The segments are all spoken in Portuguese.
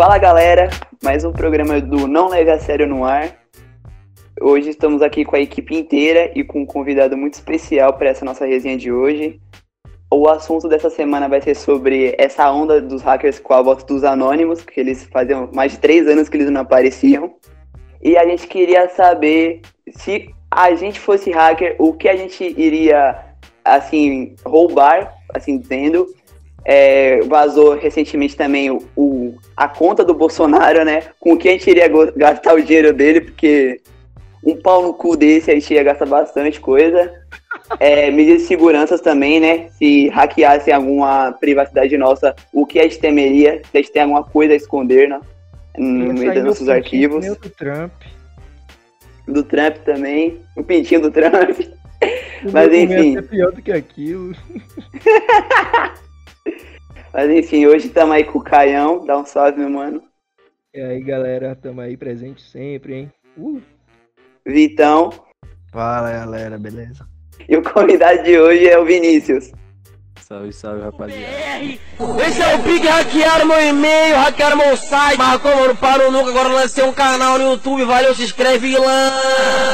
Fala galera, mais um programa do Não Leve a Sério no ar. Hoje estamos aqui com a equipe inteira e com um convidado muito especial para essa nossa resenha de hoje. O assunto dessa semana vai ser sobre essa onda dos hackers com a volta dos anônimos, que eles faziam mais de três anos que eles não apareciam. E a gente queria saber se a gente fosse hacker, o que a gente iria, assim, roubar, assim dizendo. É, vazou recentemente também o, o, a conta do Bolsonaro, né? Com o que a gente iria gastar o dinheiro dele, porque um pau no cu desse a gente ia gastar bastante coisa. É, medidas de segurança também, né? Se hackeassem alguma privacidade nossa, o que a gente temeria? Se a gente tem alguma coisa a esconder, né? No meio dos nossos arquivos. Do Trump. Do Trump também. O pintinho do Trump. Mas enfim. É pior do que aquilo. Mas enfim, hoje estamos aí com o Caião. Dá um salve, meu mano. E aí, galera, estamos aí presente sempre, hein? Uh. Vitão. Fala, galera, beleza? E o convidado de hoje é o Vinícius. Salve, salve, rapaziada. Esse é o Big hackearam meu e-mail, hackearam meu site. Mas como eu não paro nunca, agora lancei um canal no YouTube, valeu, se inscreve lá.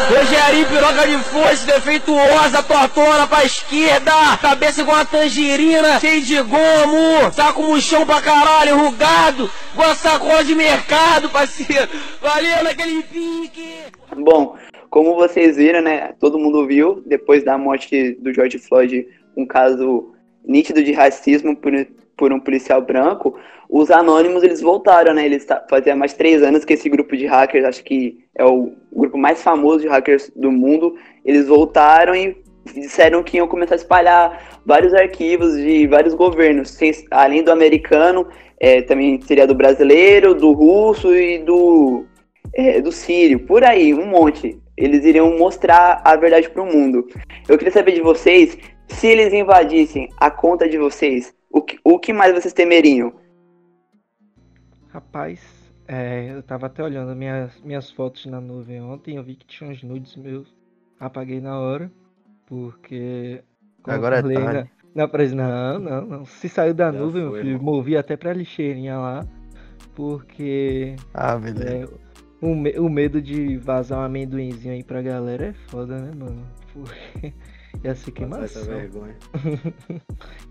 Rogerinho, piroca de força, defeituosa, tortona pra esquerda. Cabeça igual uma tangerina, cheio de gomo. Saco murchão pra caralho, rugado. Igual sacola de mercado, parceiro. Valeu naquele pique. Bom, como vocês viram, né? Todo mundo viu, depois da morte do George Floyd, um caso nítido de racismo por, por um policial branco, os anônimos eles voltaram, né? Eles fazia mais três anos que esse grupo de hackers, acho que é o grupo mais famoso de hackers do mundo, eles voltaram e disseram que iam começar a espalhar vários arquivos de vários governos, sem, além do americano, é, também seria do brasileiro, do russo e do, é, do sírio, por aí, um monte. Eles iriam mostrar a verdade para o mundo. Eu queria saber de vocês se eles invadissem a conta de vocês, o que, o que mais vocês temeriam? Rapaz, é, eu tava até olhando minhas, minhas fotos na nuvem ontem, eu vi que tinha uns nudes meus. Apaguei na hora, porque. Agora é tarde. Na, não, não, não. Se saiu da Já nuvem, foi, meu filho, movi até pra lixeirinha lá. Porque. Ah, beleza. É, o, o medo de vazar um amendoinzinho aí pra galera é foda, né, mano? Porque. Ia ser queimação.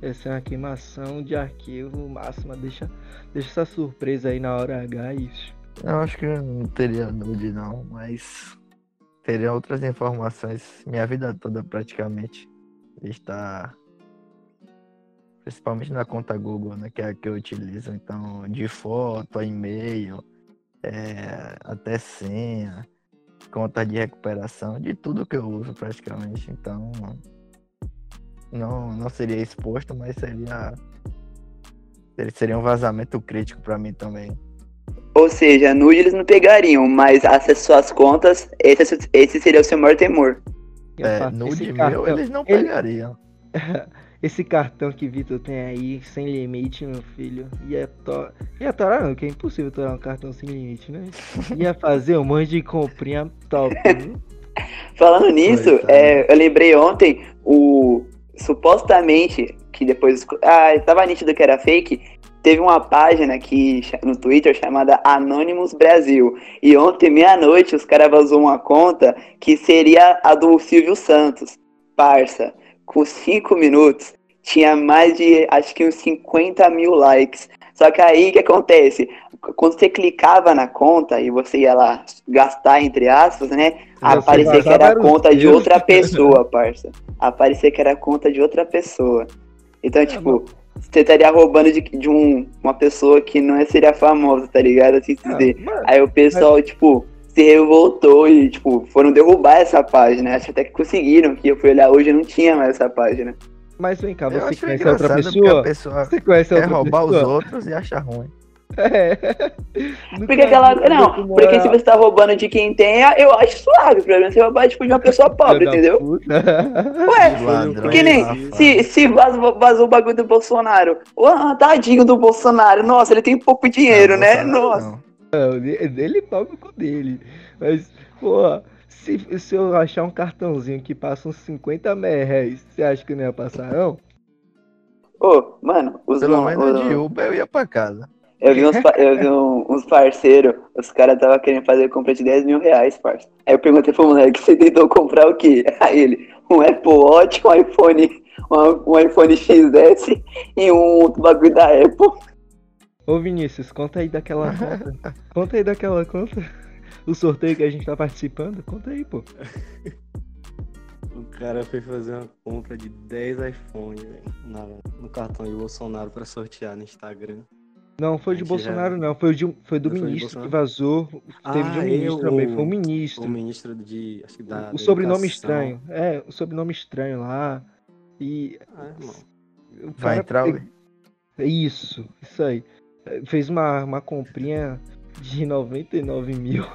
Ia ser uma queimação de arquivo máxima. Deixa, deixa essa surpresa aí na hora H isso. Eu acho que não teria nude não, mas teria outras informações. Minha vida toda praticamente está principalmente na conta Google, né, que é a que eu utilizo. Então, de foto, e-mail, é, até senha conta de recuperação, de tudo que eu uso praticamente. Então, não, não seria exposto, mas seria seria um vazamento crítico para mim também. Ou seja, nude eles não pegariam, mas acesso às contas, esse, esse seria o seu maior temor. É, nude meu, eles não pegariam. Esse cartão que Vitor tem aí, sem limite, meu filho, ia, to... ia torar não, que é impossível torar um cartão sem limite, né? Ia fazer um monte de comprinha top. Falando nisso, é, eu lembrei ontem, o supostamente, que depois. Ah, tava nítido que era fake. Teve uma página aqui no Twitter chamada Anonymous Brasil. E ontem, meia-noite, os caras vazou uma conta que seria a do Silvio Santos. Parça com 5 minutos, tinha mais de, acho que uns 50 mil likes. Só que aí o que acontece? Quando você clicava na conta e você ia lá gastar, entre aspas, né? Aparecia que era a conta de outra pessoa, parça. Aparecia que era a conta de outra pessoa. Então, é, tipo, você estaria roubando de, de um, uma pessoa que não seria famosa, tá ligado? Assim dizer. Aí o pessoal, mas... tipo, se revoltou e, tipo, foram derrubar essa página. Acho até que conseguiram, que eu fui olhar hoje não tinha mais essa página. Mas vem cá, você conhece outra pessoa? pessoa? Você conhece outra roubar pessoa? os outros e achar ruim. É. Porque aquela. Não, porque se você tá roubando de quem tem, eu acho suave. O problema é você roubar tipo, de uma pessoa pobre, entendeu? Ué, ladrão, que nem se, se vazou, vazou o bagulho do Bolsonaro. Oh, tadinho do Bolsonaro. Nossa, ele tem pouco dinheiro, né? Nossa. Não. Não, ele paga o cu dele. Mas, pô, se, se eu achar um cartãozinho que passa uns 50 reais, você acha que não ia passar, não? Ô, mano, os Pelo menos de Uber eu ia pra casa. Eu vi uns, eu vi um, uns parceiros, os caras estavam querendo fazer compra de 10 mil reais, parça. Aí eu perguntei pro moleque, você tentou comprar o quê? Aí ele, um Apple Watch, um iPhone, um, um iPhone XS e um bagulho da Apple. Ô Vinícius, conta aí daquela conta. conta aí daquela conta. O sorteio que a gente tá participando, conta aí, pô. O cara foi fazer uma compra de 10 iPhones no cartão de Bolsonaro para sortear no Instagram. Não, foi de Bolsonaro, já... não. Foi, de, foi do foi ministro que vazou. Ah, Teve de um ministro eu, também. Foi um ministro. O ministro de. Acho que da, o sobrenome estranho. É, o sobrenome estranho lá. E. Ah, irmão. Vai entrar. Isso, isso aí. Fez uma, uma comprinha de 99 mil.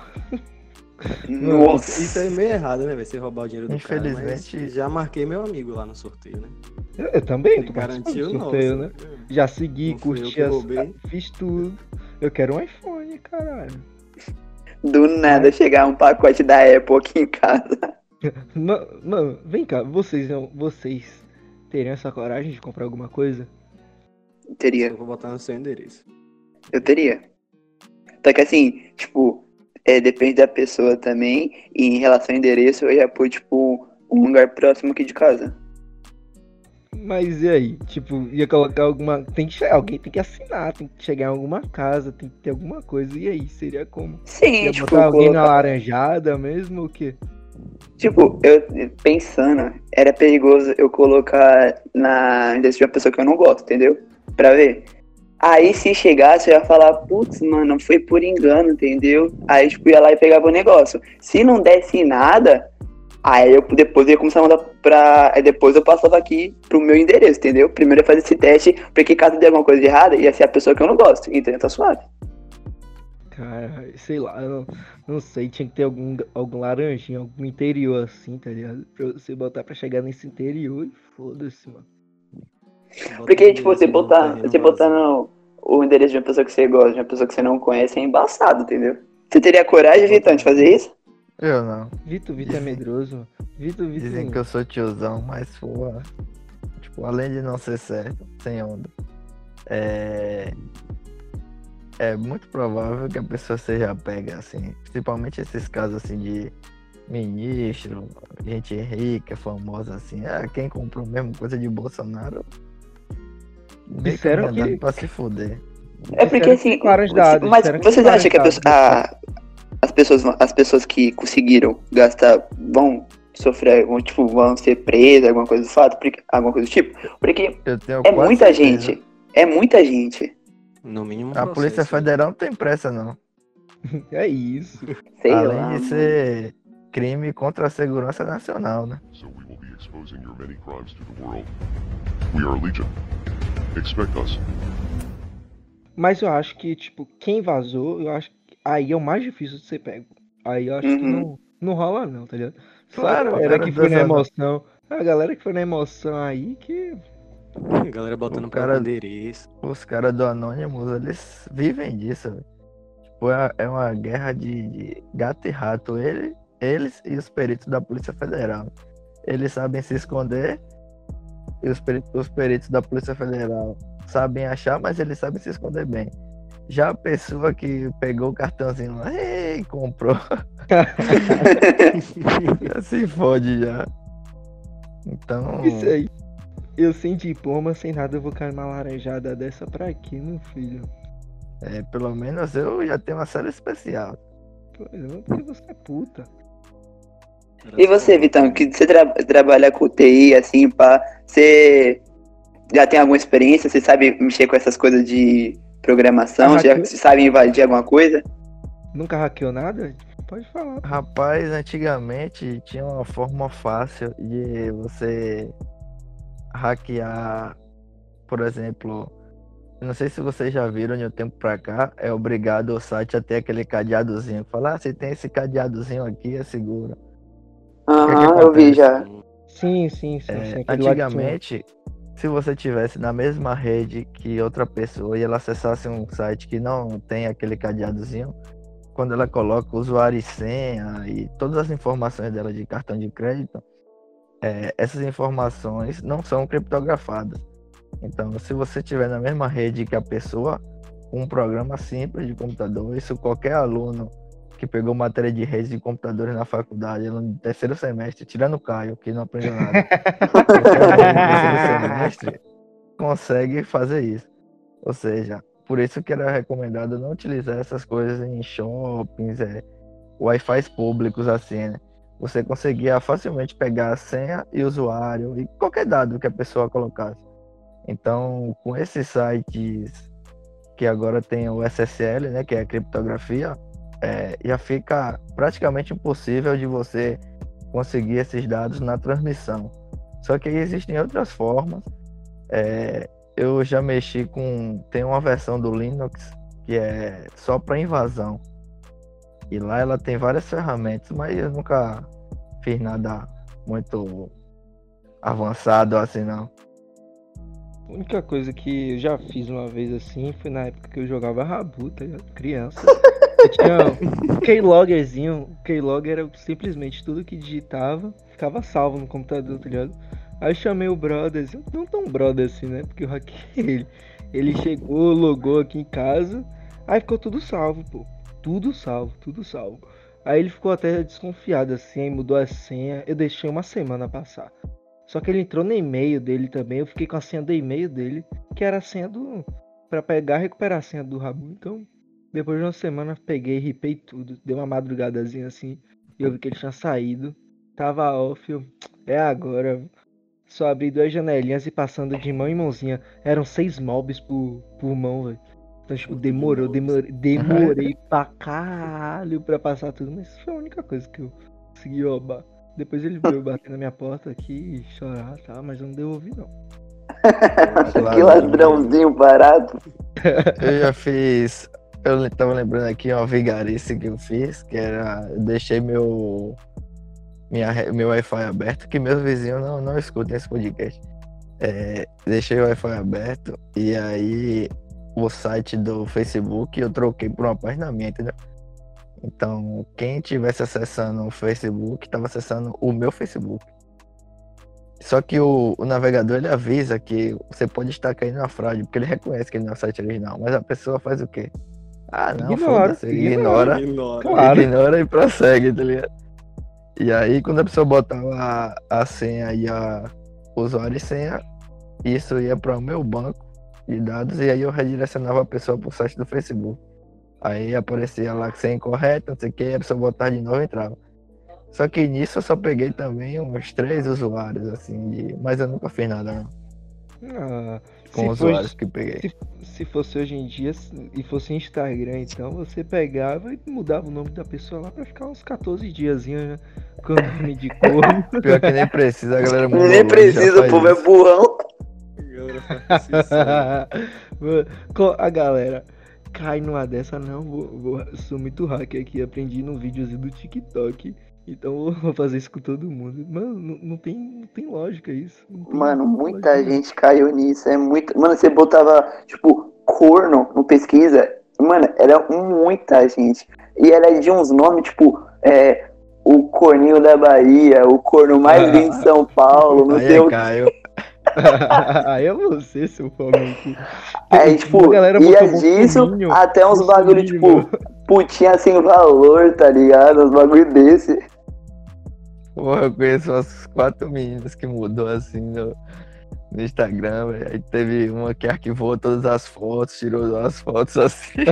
Nossa. Isso é meio errado, né? Você roubar o dinheiro do Infelizmente, cara, já marquei meu amigo lá no sorteio, né? Eu, eu também, tu garantiu sorteio, né? Já segui, curti, as, fiz tudo. Eu quero um iPhone, caralho. Do nada é. chegar um pacote da Apple aqui em casa. Mano, vem cá, vocês, vocês teriam essa coragem de comprar alguma coisa? Teria. Eu vou botar no seu endereço. Eu teria. Só que assim, tipo, é, depende da pessoa também. E em relação ao endereço, eu ia pôr, tipo, um lugar próximo aqui de casa. Mas e aí? Tipo, ia colocar alguma. Tem que alguém tem que assinar, tem que chegar em alguma casa, tem que ter alguma coisa. E aí? Seria como? Sim, ia tipo, botar alguém colocar... na laranjada mesmo ou o quê? Tipo, eu pensando, era perigoso eu colocar na endereço de uma pessoa que eu não gosto, entendeu? Pra ver. Aí se chegasse, eu ia falar, putz, mano, foi por engano, entendeu? Aí, tipo, ia lá e pegava o negócio. Se não desse nada, aí eu depois ia começar a mandar pra. Aí depois eu passava aqui pro meu endereço, entendeu? Primeiro eu fazia esse teste, porque caso der alguma coisa de errada, ia ser a pessoa que eu não gosto. Então tá suave. Cara, sei lá, não, não sei, tinha que ter algum, algum laranjinho, algum interior assim, tá ligado? Pra você botar pra chegar nesse interior e foda-se, mano. Porque, tipo, você botar, você botar no, o endereço de uma pessoa que você gosta, de uma pessoa que você não conhece, é embaçado, entendeu? Você teria coragem, Vitor, de fazer isso? Eu não. Vitor, Vitor é medroso. Vitor, Vitor. Dizem que eu sou tiozão, mas, pô, tipo, além de não ser certo, sem onda, é. É muito provável que a pessoa seja pega, assim, principalmente esses casos, assim, de ministro, gente rica, famosa, assim. Ah, quem comprou mesmo coisa de Bolsonaro Disseram que... pra se fuder. É porque assim. Dados, mas vocês acham que a pessoa, a, as, pessoas, as pessoas que conseguiram gastar vão sofrer, vão, tipo, vão ser presas, alguma coisa do fato, porque, alguma coisa do tipo? Porque é muita certeza. gente. É muita gente. No mínimo. A Polícia Federal não tem pressa, não. é isso. Sei Além lá, de ser crime contra a segurança nacional, né? So we will be exposing your many crimes to the world. We are Legion. Expect us. Mas eu acho que, tipo, quem vazou, eu acho que aí é o mais difícil de ser pego. Aí eu acho uhum. que não, não rola não, tá ligado? Claro, a galera que foi na emoção. A galera que foi na emoção aí que. A galera botando o cara, endereço. Os caras do Anonymous, eles vivem disso, velho. Tipo, é, é uma guerra de, de, gato e rato. Ele, eles e os peritos da Polícia Federal. Eles sabem se esconder e os, peritos, os peritos da Polícia Federal sabem achar, mas eles sabem se esconder bem. Já a pessoa que pegou o cartãozinho lá e comprou. já se fode já. Então. Isso aí. Eu sem diploma, sem nada, eu vou cair uma laranjada dessa pra quê, meu filho? É, pelo menos eu já tenho uma série especial. Pois é, porque você é puta. E você, Vitão, que você tra trabalha com TI, assim, pá, você já tem alguma experiência? Você sabe mexer com essas coisas de programação? Já você sabe invadir alguma coisa? Nunca hackeou nada? Pode falar. Rapaz, antigamente tinha uma forma fácil de você hackear, por exemplo, não sei se vocês já viram de um tempo pra cá, é obrigado o site a ter aquele cadeadozinho. Falar, ah, se tem esse cadeadozinho aqui, é seguro. Aham, uhum, eu vi já. Sim, sim, sim. É, sim antigamente, se você tivesse na mesma rede que outra pessoa e ela acessasse um site que não tem aquele cadeadozinho, quando ela coloca usuário e senha e todas as informações dela de cartão de crédito, é, essas informações não são criptografadas. Então, se você estiver na mesma rede que a pessoa, um programa simples de computador. Isso qualquer aluno que pegou matéria de redes de computadores na faculdade, no terceiro semestre, tirando o Caio, que não aprendeu nada, semestre, consegue fazer isso. Ou seja, por isso que era recomendado não utilizar essas coisas em shoppings, é, Wi-Fi públicos assim, né? Você conseguia facilmente pegar a senha e usuário e qualquer dado que a pessoa colocasse. Então, com esses sites que agora tem o SSL, né, que é a criptografia, é, já fica praticamente impossível de você conseguir esses dados na transmissão. Só que existem outras formas. É, eu já mexi com. Tem uma versão do Linux que é só para invasão. E lá ela tem várias ferramentas, mas eu nunca fiz nada muito avançado assim não. A única coisa que eu já fiz uma vez assim foi na época que eu jogava Rabuta, criança. Keyloggerzinho. O keylogger era simplesmente tudo que digitava, ficava salvo no computador, tá ligado? Aí chamei o brother, assim, não tão brother assim, né? Porque eu hackei ele. Chegou, logou aqui em casa, aí ficou tudo salvo, pô. Tudo salvo, tudo salvo. Aí ele ficou até desconfiado assim, mudou a senha. Eu deixei uma semana passar. Só que ele entrou no e-mail dele também. Eu fiquei com a senha do e-mail dele, que era a senha do. para pegar e recuperar a senha do Rabu. Então, depois de uma semana, peguei ripei tudo. Deu uma madrugadazinha assim. E eu vi que ele tinha saído. Tava off. Eu, é agora. Só abri duas janelinhas e passando de mão em mãozinha. Eram seis mobs por, por mão, velho. Então, tipo, demorou, demorei, demorei pra caralho pra passar tudo. Mas foi a única coisa que eu consegui roubar. Depois ele veio bater na minha porta aqui e chorar, tá? Mas eu não devolvi, não. que ladrãozinho barato. Eu já fiz. Eu tava lembrando aqui uma vigarice que eu fiz, que era. Eu deixei meu minha, meu Wi-Fi aberto, que meus vizinhos não, não escutem esse podcast. É, deixei o Wi-Fi aberto e aí o site do Facebook eu troquei por uma página minha, entendeu? Então, quem tivesse acessando o Facebook, estava acessando o meu Facebook. Só que o, o, navegador ele avisa que você pode estar caindo na fraude, porque ele reconhece que ele não é o site original. Mas a pessoa faz o quê? Ah, não, ignora, ignora, ignora, claro. ignora e prossegue, tá ligado? E aí, quando a pessoa botava a, a senha e a usuário e senha, isso ia para o meu banco de dados e aí eu redirecionava a pessoa para o site do Facebook. Aí aparecia lá que senha incorreta, não sei o que, a pessoa botava de novo e entrava. Só que nisso eu só peguei também uns três usuários, assim, de... mas eu nunca fiz nada, não. Ah, com os usuários que peguei. Se, se, fosse hoje em dia e fosse Instagram, então você pegava e mudava o nome da pessoa lá pra ficar uns 14 dias, né? Com o nome de corno. Pior que nem precisa, a galera mudou. Nem precisa, o povo é burrão. a galera cai numa dessa, não, vou, vou, sou muito hacker aqui, aprendi no videozinho do TikTok. Então vou fazer isso com todo mundo. Mano, não, não tem, não tem lógica isso. Tem Mano, muita lógica. gente caiu nisso. É muito. Mano, você botava, tipo, corno no pesquisa. Mano, era muita gente. E era de uns nomes, tipo, é, o corninho da Bahia, o corno mais ah, lindo de São Paulo, não sei é o Caio. Aí é você, seu famoso. Aí, tipo, ia disso até uns bagulho, tipo, putinha sem valor, tá ligado? Uns bagulho desse. Porra, eu conheço umas quatro meninas que mudou assim no, no Instagram, véio. Aí teve uma que arquivou todas as fotos, tirou as fotos assim.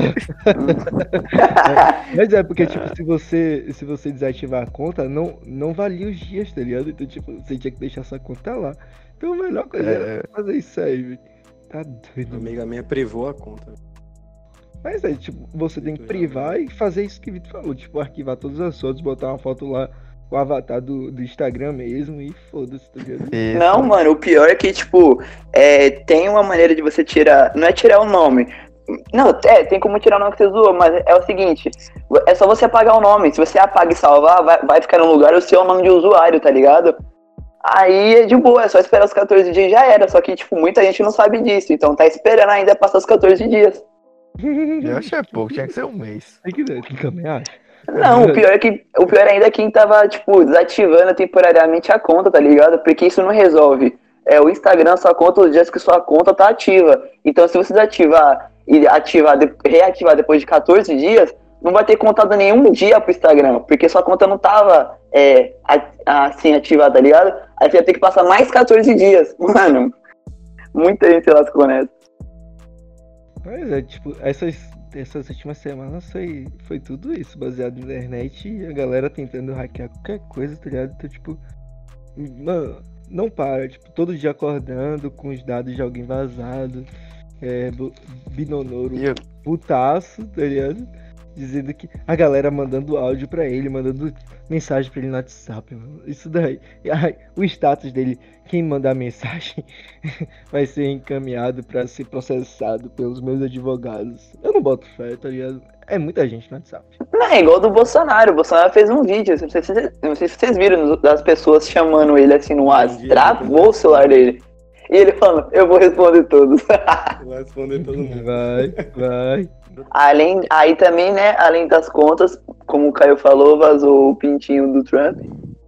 Mas é porque, tipo, se você, se você desativar a conta, não, não valia os dias, tá ligado? Então, tipo, você tinha que deixar sua conta lá. Então a melhor coisa é, fazer isso aí, velho. Tá doido. Uma amiga minha privou a conta. Mas é, tipo, você tem que privar e fazer isso que o Vitor falou, tipo, arquivar todas as fotos, botar uma foto lá o avatar do, do Instagram mesmo e foda-se, tá ligado? Não, mano, o pior é que, tipo, é, tem uma maneira de você tirar. Não é tirar o nome. Não, é, tem como tirar o nome que você zoou, mas é o seguinte: é só você apagar o nome. Se você apaga e salvar, vai, vai ficar no lugar o seu nome de usuário, tá ligado? Aí é de boa, é só esperar os 14 dias e já era. Só que, tipo, muita gente não sabe disso. Então tá esperando ainda passar os 14 dias. Eu achei pouco, tinha que ser um mês. Tem que ver, que também acho. Não, o pior é que o pior ainda é quem tava, tipo, desativando temporariamente a conta, tá ligado? Porque isso não resolve. É, o Instagram só conta os dias que sua conta tá ativa. Então, se você desativar e ativar, reativar depois de 14 dias, não vai ter contado nenhum dia pro Instagram, porque sua conta não tava é, assim ativada, tá ligado? Aí você vai ter que passar mais 14 dias. Mano, muita gente se lascou nessa. Pois é, tipo, essas, essas últimas semanas foi, foi tudo isso, baseado na internet e a galera tentando hackear qualquer coisa, tá ligado? Então, tipo, mano, não para, tipo, todo dia acordando com os dados de alguém vazado, é, Binonoro putaço, tá ligado? Dizendo que a galera mandando áudio para ele, mandando mensagem para ele no WhatsApp, mano. Isso daí. Ai, o status dele, quem mandar mensagem vai ser encaminhado para ser processado pelos meus advogados. Eu não boto fé, tá ligado? É muita gente no WhatsApp. Não, é igual do Bolsonaro. O Bolsonaro fez um vídeo. Não sei se, não sei se vocês viram das pessoas chamando ele assim no WhatsApp. Travou o celular dele. E ele falando, eu vou responder todos. vai responder todo mundo. Vai, vai. Além, aí também, né, além das contas, como o Caio falou, vazou o pintinho do Trump,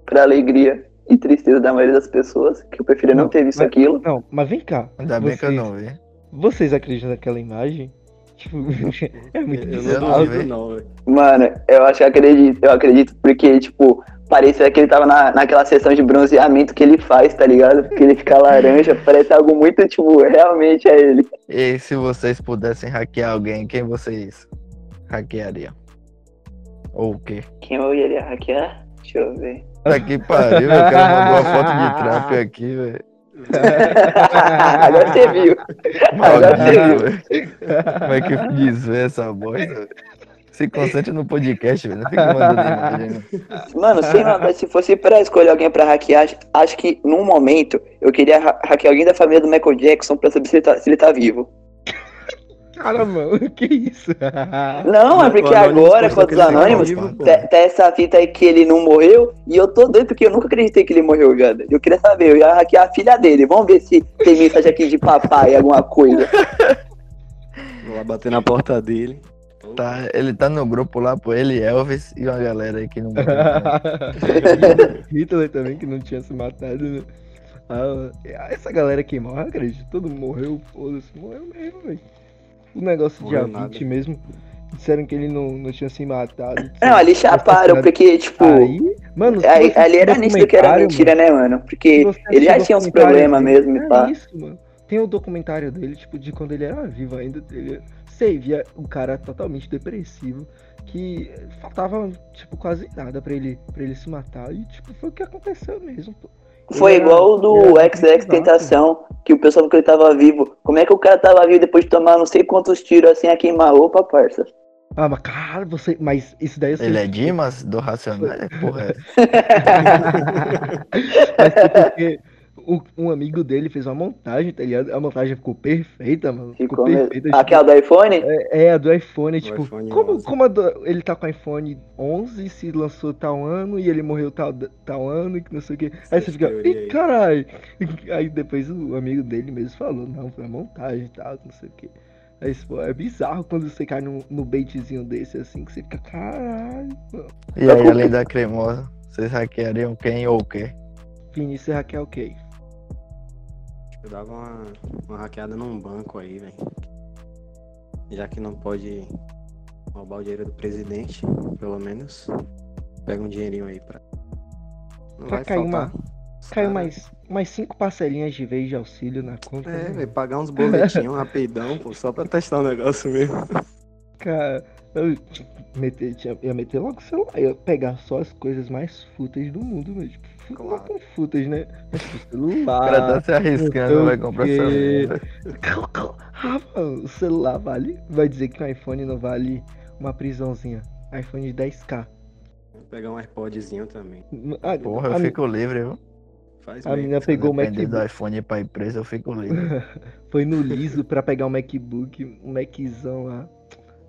pra alegria e tristeza da maioria das pessoas, que eu preferia não, não ter visto mas, aquilo. Não, mas vem cá. Ainda bem que eu não vi. Vocês acreditam naquela imagem? Tipo, é muito eu não duvido, não, Mano, eu acho que acredito, eu acredito, porque, tipo, parecia que ele tava na, naquela sessão de bronzeamento que ele faz, tá ligado? Porque ele fica laranja, parece algo muito, tipo, realmente é ele. E se vocês pudessem hackear alguém, quem vocês hackeariam? Ou o quê? Quem eu iria hackear? Deixa eu ver. Que pariu, eu quero mandar uma foto de Trump aqui, velho. Agora você viu. Agora você viu. Como é que desvê essa bosta? Se concentre no podcast, velho. Não fica mandando. Mano, sem maldade, se fosse pra escolher alguém pra hackear, acho que num momento eu queria hackear alguém da família do Michael Jackson pra saber se ele tá, se ele tá vivo. Cara, mano, que isso? Não, é porque agora, com os anônimos, tem essa fita aí que ele não morreu, e eu tô doido porque eu nunca acreditei que ele morreu, velho. Eu queria saber, eu ia hackear a filha dele. Vamos ver se tem mensagem aqui de papai, alguma coisa. Vou lá bater na porta dele. Tá, ele tá no grupo lá, pô, ele, Elvis e uma galera aí que não morreu. Hitler também, que não tinha se matado, né? Ah, essa galera que morre, acredito, todo mundo morreu, foda-se, morreu mesmo, velho. O negócio de Avit mesmo, disseram que ele não, não tinha se matado. Não, ali chaparam, porque, tipo. Aí, mano, aí, ali era nítido que era mentira, mano, né, mano? Porque ele já tinha uns problemas mesmo, e pá. Isso, mano. Tem o um documentário dele, tipo, de quando ele era vivo ainda. Ele, você via um cara totalmente depressivo, que faltava, tipo, quase nada para ele, pra ele se matar. E, tipo, foi o que aconteceu mesmo, pô. Foi era, igual do XX Tentação, que o pessoal falou que ele tava vivo. Como é que o cara tava vivo depois de tomar não sei quantos tiros assim a queima-roupa, parça? Ah, mas cara, você. Mas isso daí. Ele é Dimas do Racional? É, porra. mas porque o, um amigo dele fez uma montagem, tá ligado? A montagem ficou perfeita, mano. Ficou, ficou perfeita. Tipo, Aquela do iPhone? É, é, a do iPhone, do tipo, iPhone como, como do, ele tá com o iPhone 11, se lançou tal ano e ele morreu tal, tal ano e que não sei o que. Aí você fica, ih, caralho. Aí depois o amigo dele mesmo falou, não, foi uma montagem e tal, não sei o que. Aí, pô, é bizarro quando você cai no, no baitzinho desse, assim, que você fica, caralho. E aí, além da cremosa, vocês hackeariam quem ou o quê? Vinícius hackear o quê? Eu dava uma, uma hackeada num banco aí, velho. Já que não pode roubar o dinheiro do presidente, pelo menos. Pega um dinheirinho aí pra. Não pra vai cair faltar. uma. Caiu mais, mais cinco parcelinhas de vez de auxílio na conta. É, né? velho, pagar uns boletinhos rapidão, pô, só pra testar o negócio mesmo. Cara, eu meter, ia meter logo o celular, ia pegar só as coisas mais fúteis do mundo, velho. Tipo, claro. com fúteis, né? celular. O cara tá se arriscando, vai comprar celular. Rafa, o celular vale. Vai dizer que o iPhone não vale uma prisãozinha. iPhone de 10k. Vou pegar um AirPodzinho também. A, Porra, eu a, fico livre, viu? Faz a menina pegou o MacBook. do iPhone pra empresa, eu fico livre. Foi no liso pra pegar um MacBook, um Maczão lá.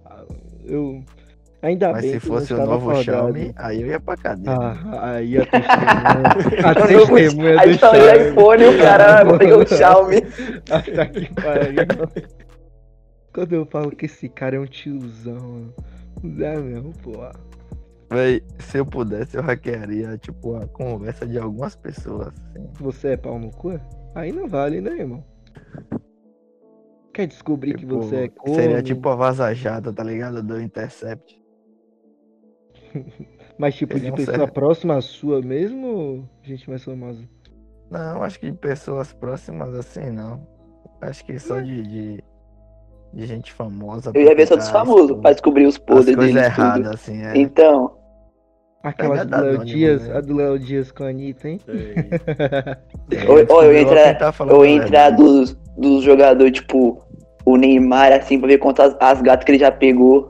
Ah, eu Ainda Mas bem se fosse o novo acordado. Xiaomi, aí eu ia pra cadeia. Ah, aí a testemunha. a testemunha do Xiaomi. Aí o iPhone o cara pegou o Xiaomi. Até que pariu. Quando eu falo que esse cara é um tiozão, não é mesmo, pô. Véi, se eu pudesse, eu hackearia, tipo, a conversa de algumas pessoas. Assim. Você é pau no cu? Aí não vale, né, irmão? Quer descobrir tipo, que você é corno? Seria tipo a vazajada, tá ligado? Do Intercept. Mas tipo, Eles de pessoa próxima à sua mesmo ou gente mais famosa? Não, acho que de pessoas próximas assim não. Acho que só de, de, de gente famosa. Eu ia ver só dos famosos tipo, pra descobrir os podres deles. erradas, assim, é. Então. Aquela do Léo Dias, né? a do Léo Dias com a Anitta, hein? ou, ou eu entrar, ou entrar dos, dos jogadores, tipo, o Neymar, assim, pra ver quantas as gatas que ele já pegou.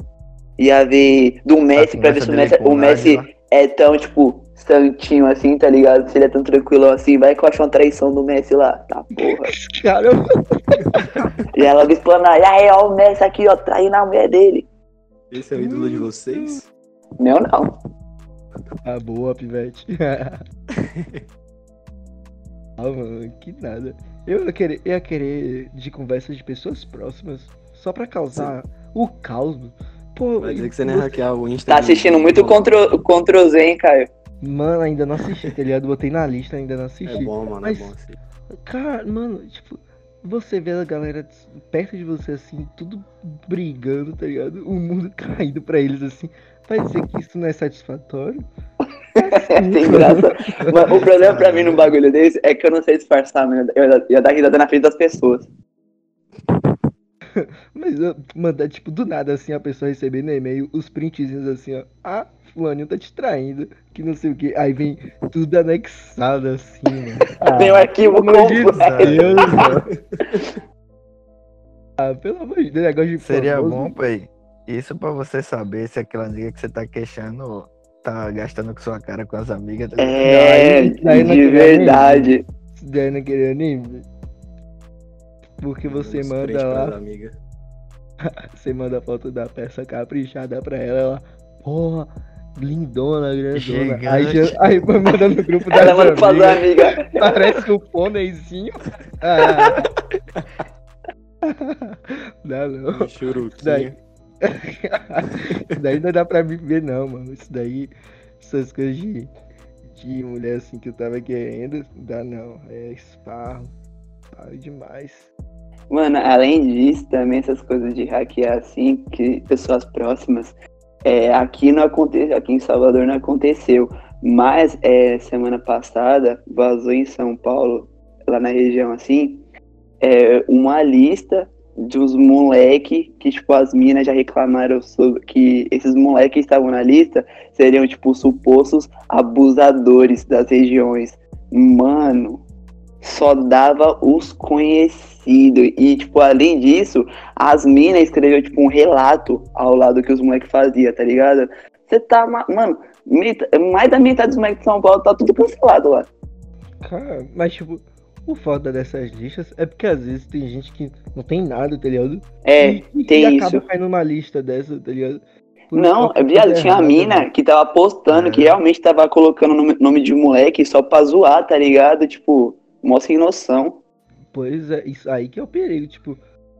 Ia ver do Messi, pra ver se o Messi, o Messi é tão, tipo, santinho assim, tá ligado? Se ele é tão tranquilo assim, vai que eu acho uma traição do Messi lá. Tá porra. Caramba. E ela logo explanar, e aí, ó, o Messi aqui, ó, traindo a mulher dele. Esse é o ídolo de vocês? Meu não. Ah, boa, pivete. ah, mano, que nada. Eu ia querer, ia querer de conversas de pessoas próximas, só pra causar Sim. o caos. Pô, Vai dizer que você nem hackear o Insta. Tá assistindo muito contra, o Zen, Caio. Mano, ainda não assisti, tá ligado? Botei na lista, ainda não assisti. É bom, mano, é Mas, é bom sim. Cara, mano, tipo, você vê a galera perto de você assim, tudo brigando, tá ligado? O mundo caindo pra eles assim. Vai dizer que isso não é satisfatório? É sem graça. Mas o problema pra mim num bagulho desse é que eu não sei disfarçar, mano. Eu ia dar risada na frente das pessoas. Mas mandar, tipo, do nada assim, a pessoa recebendo e-mail, os printzinhos assim, ó. Ah, fulaninho tá te traindo, que não sei o que. Aí vem tudo anexado assim, mano. Ah, Tem um arquivo completo. Deus, ah, pelo amor de Deus, negócio de Seria famoso. bom, pai. Isso pra você saber se aquela amiga que você tá queixando tá gastando com sua cara com as amigas. Tá é, daí, daí de verdade. Nem, daí não queria nem. Porque você manda lá. você manda a foto da peça caprichada pra ela, ela. Porra, lindona, grandona. Aí, já, aí foi mandando no grupo da Ela manda amiga. Parece um pôneizinho. Ah. Dá não. Churuquinho. Daí... Isso daí não dá pra me ver não, mano. Isso daí, essas coisas de, de mulher assim que eu tava querendo, dá não. É esparro. Esparro demais. Mano, além disso, também essas coisas de hackear assim, que pessoas próximas é, aqui não aconteceu, aqui em Salvador não aconteceu, mas é, semana passada vazou em São Paulo, lá na região assim, é, uma lista dos moleque que, tipo, as minas já reclamaram sobre que esses moleques que estavam na lista seriam, tipo, supostos abusadores das regiões. Mano, só dava os conhecidos. E, tipo, além disso, as minas escreveram, tipo, um relato ao lado que os moleques faziam, tá ligado? Você tá, mano, mais da metade dos moleques de São Paulo tá tudo cancelado lá. Cara, mas, tipo, o foda dessas listas é porque às vezes tem gente que não tem nada, tá ligado? É, e, tem e isso. acaba caindo numa lista dessa, tá ligado? Por não, é viado, tinha a mina que tava postando, é. que realmente tava colocando nome, nome de moleque só pra zoar, tá ligado? Tipo, mó sem noção. Pois é, isso aí que é o perigo, tipo,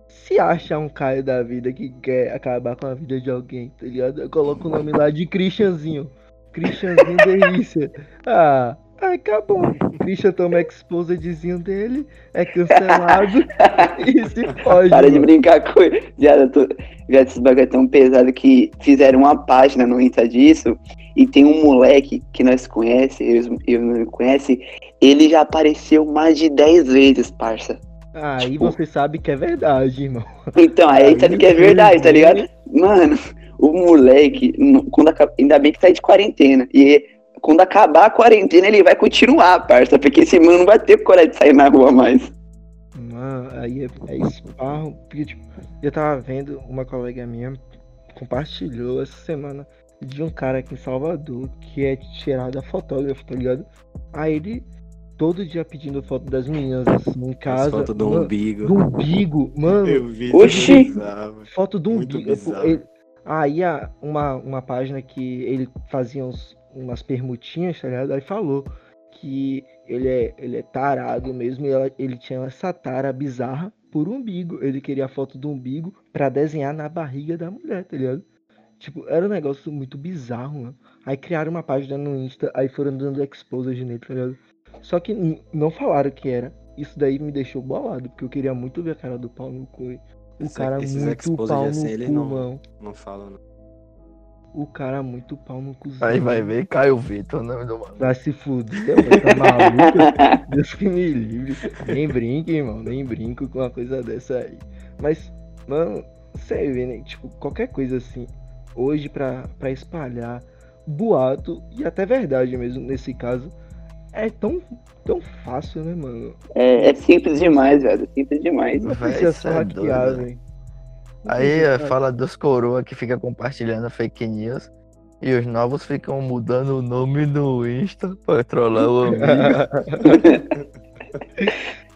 se acha um cara da vida que quer acabar com a vida de alguém, tá ligado? Eu coloco o nome lá de Christianzinho. Christianzinho delícia. Ah, acabou. Christian toma exposedzinho dele, é cancelado e se pode. Para mano. de brincar com ele. Já, tô, já esses bagulho é tão pesado que fizeram uma página no Insta disso e tem um moleque que nós conhece, eu, eu não conhece, ele já apareceu mais de 10 vezes, parça. Aí tipo... você sabe que é verdade, irmão. Então, aí, aí sabe que é verdade, tá ligado? Mano, o moleque, quando, ainda bem que tá de quarentena. E quando acabar a quarentena, ele vai continuar, parça, porque esse mano não vai ter coragem de sair na rua mais. Mano, aí é, é esparro, porque, tipo, eu tava vendo uma colega minha compartilhou essa semana de um cara aqui em Salvador que é tirado a fotógrafo, tá ligado? Aí ele todo dia pedindo foto das meninas assim em casa. Foto do mano, umbigo. Do umbigo, mano. Eu vi. Oxi! Foto do umbigo. Ele, aí uma, uma página que ele fazia uns, umas permutinhas, tá ligado? Aí falou que ele é, ele é tarado mesmo, e ela, ele tinha essa tara bizarra por umbigo. Ele queria a foto do umbigo para desenhar na barriga da mulher, tá ligado? Tipo, era um negócio muito bizarro, mano. Aí criaram uma página no Insta, aí foram dando exposed nele, tá ligado? Só que não falaram que era. isso daí me deixou bolado, porque eu queria muito ver a cara do pau no cu. O cara muito pau assim, no ele cu, não- mano. Não fala, não. O cara muito pau no cu. Aí vai ver Caio Vitor, o nome do mano. Vai se fuder, tá maluco? Deus que me livre. Nem brinque, irmão. Nem brinco com uma coisa dessa aí. Mas, mano, você vê, né? Tipo, qualquer coisa assim, hoje pra, pra espalhar boato, e até verdade mesmo nesse caso, é tão, tão fácil, né, mano? É, é simples demais, velho. É simples demais. Não precisa é hackear, doido, né? velho. Aí precisa é, fala dos coroa que fica compartilhando fake news. E os novos ficam mudando o nome no Insta pra trollar o amigo.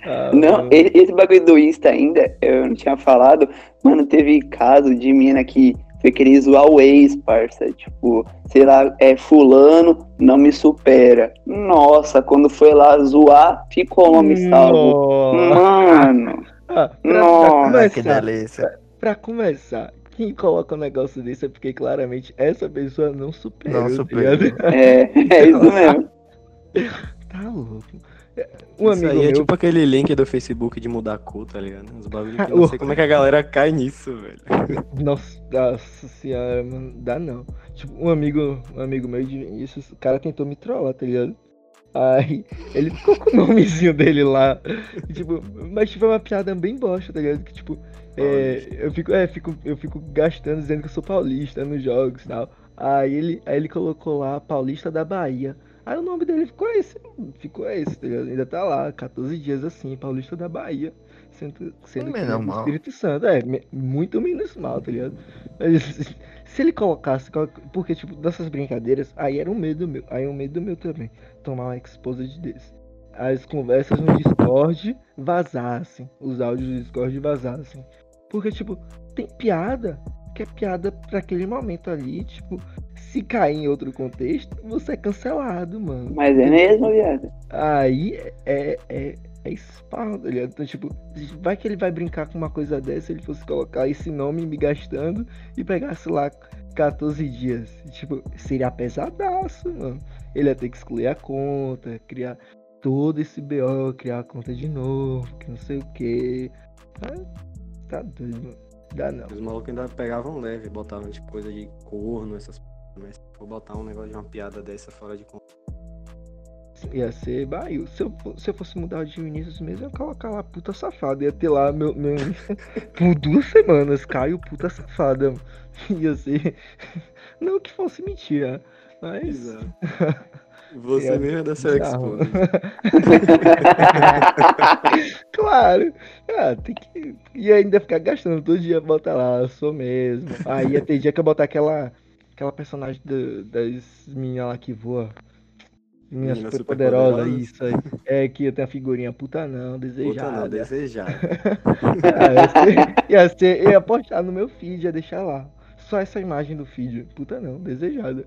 Ah, Não, esse bagulho do Insta ainda, eu não tinha falado. Mano, teve caso de mina que foi querer zoar o ex, parça. Tipo, sei lá, é fulano, não me supera. Nossa, quando foi lá zoar, ficou o nome salvo. Mano, Ah, Nossa, Ah, que delícia. Pra começar, quem coloca um negócio desse é porque claramente essa pessoa não superou. Não tá superou. ligado? é, é isso mesmo. Tá louco. Um Isso amigo aí é meu. tipo aquele link do Facebook de mudar a cor, tá ligado? Os bagulho que eu não sei como é que a galera cai nisso, velho. Nossa, nossa senhora, mano, dá não. Tipo, um amigo, um amigo meu de Vinícius, o cara tentou me trollar, tá ligado? Aí ele ficou com o nomezinho dele lá. Tipo, mas tipo, é uma piada bem bosta, tá ligado? Que tipo, é, eu fico, é, fico, eu fico gastando dizendo que eu sou paulista nos jogos e tal. Aí ele, aí ele colocou lá Paulista da Bahia. Aí o nome dele ficou esse, ficou esse, tá ligado? Ainda tá lá, 14 dias assim, Paulista da Bahia. Sendo, sendo que Menos é mal. Espírito Santo. É, muito menos mal, tá ligado? Mas, se ele colocasse. Porque, tipo, dessas brincadeiras, aí era um medo meu. Aí é um medo meu também. Tomar uma exposed desse. As conversas no Discord vazassem. Os áudios do Discord vazassem. Porque, tipo, tem piada que é piada pra aquele momento ali. Tipo, se cair em outro contexto, você é cancelado, mano. Mas é mesmo, viado. Aí é, é, é esparro, tá ligado? Então, tipo, vai que ele vai brincar com uma coisa dessa, ele fosse colocar esse nome me gastando e pegasse lá 14 dias. Tipo, seria pesadaço, mano. Ele ia ter que excluir a conta, criar todo esse BO, criar a conta de novo, que não sei o que. Tá doido, mano. Dá não. Os malucos ainda pegavam leve, botavam tipo coisa de corno, essas. Mas se for botar um negócio de uma piada dessa fora de conta. Ia ser Bahia. Se eu, se eu fosse mudar de Vinícius mesmo, eu ia colocar lá puta safada. Ia ter lá meu, meu por duas semanas. Caio puta safada. Ia ser. Não que fosse mentira. Mas. Você É, mesmo é da seu bizarro. exposed. claro. Ah, tem que. E ainda ficar gastando todo dia botar lá, eu sou mesmo. Aí ia ter dia que eu botar aquela. Aquela personagem do- das meninas lá que voa. Minha Menina super poderosa, superpoderosa. isso aí. É que eu tenho a figurinha puta não, Puta desejada. não, desejado. Ah, ia, ser, ia, ser, ia postar no meu feed, ia deixar lá. Só essa imagem do feed. Puta não, desejada.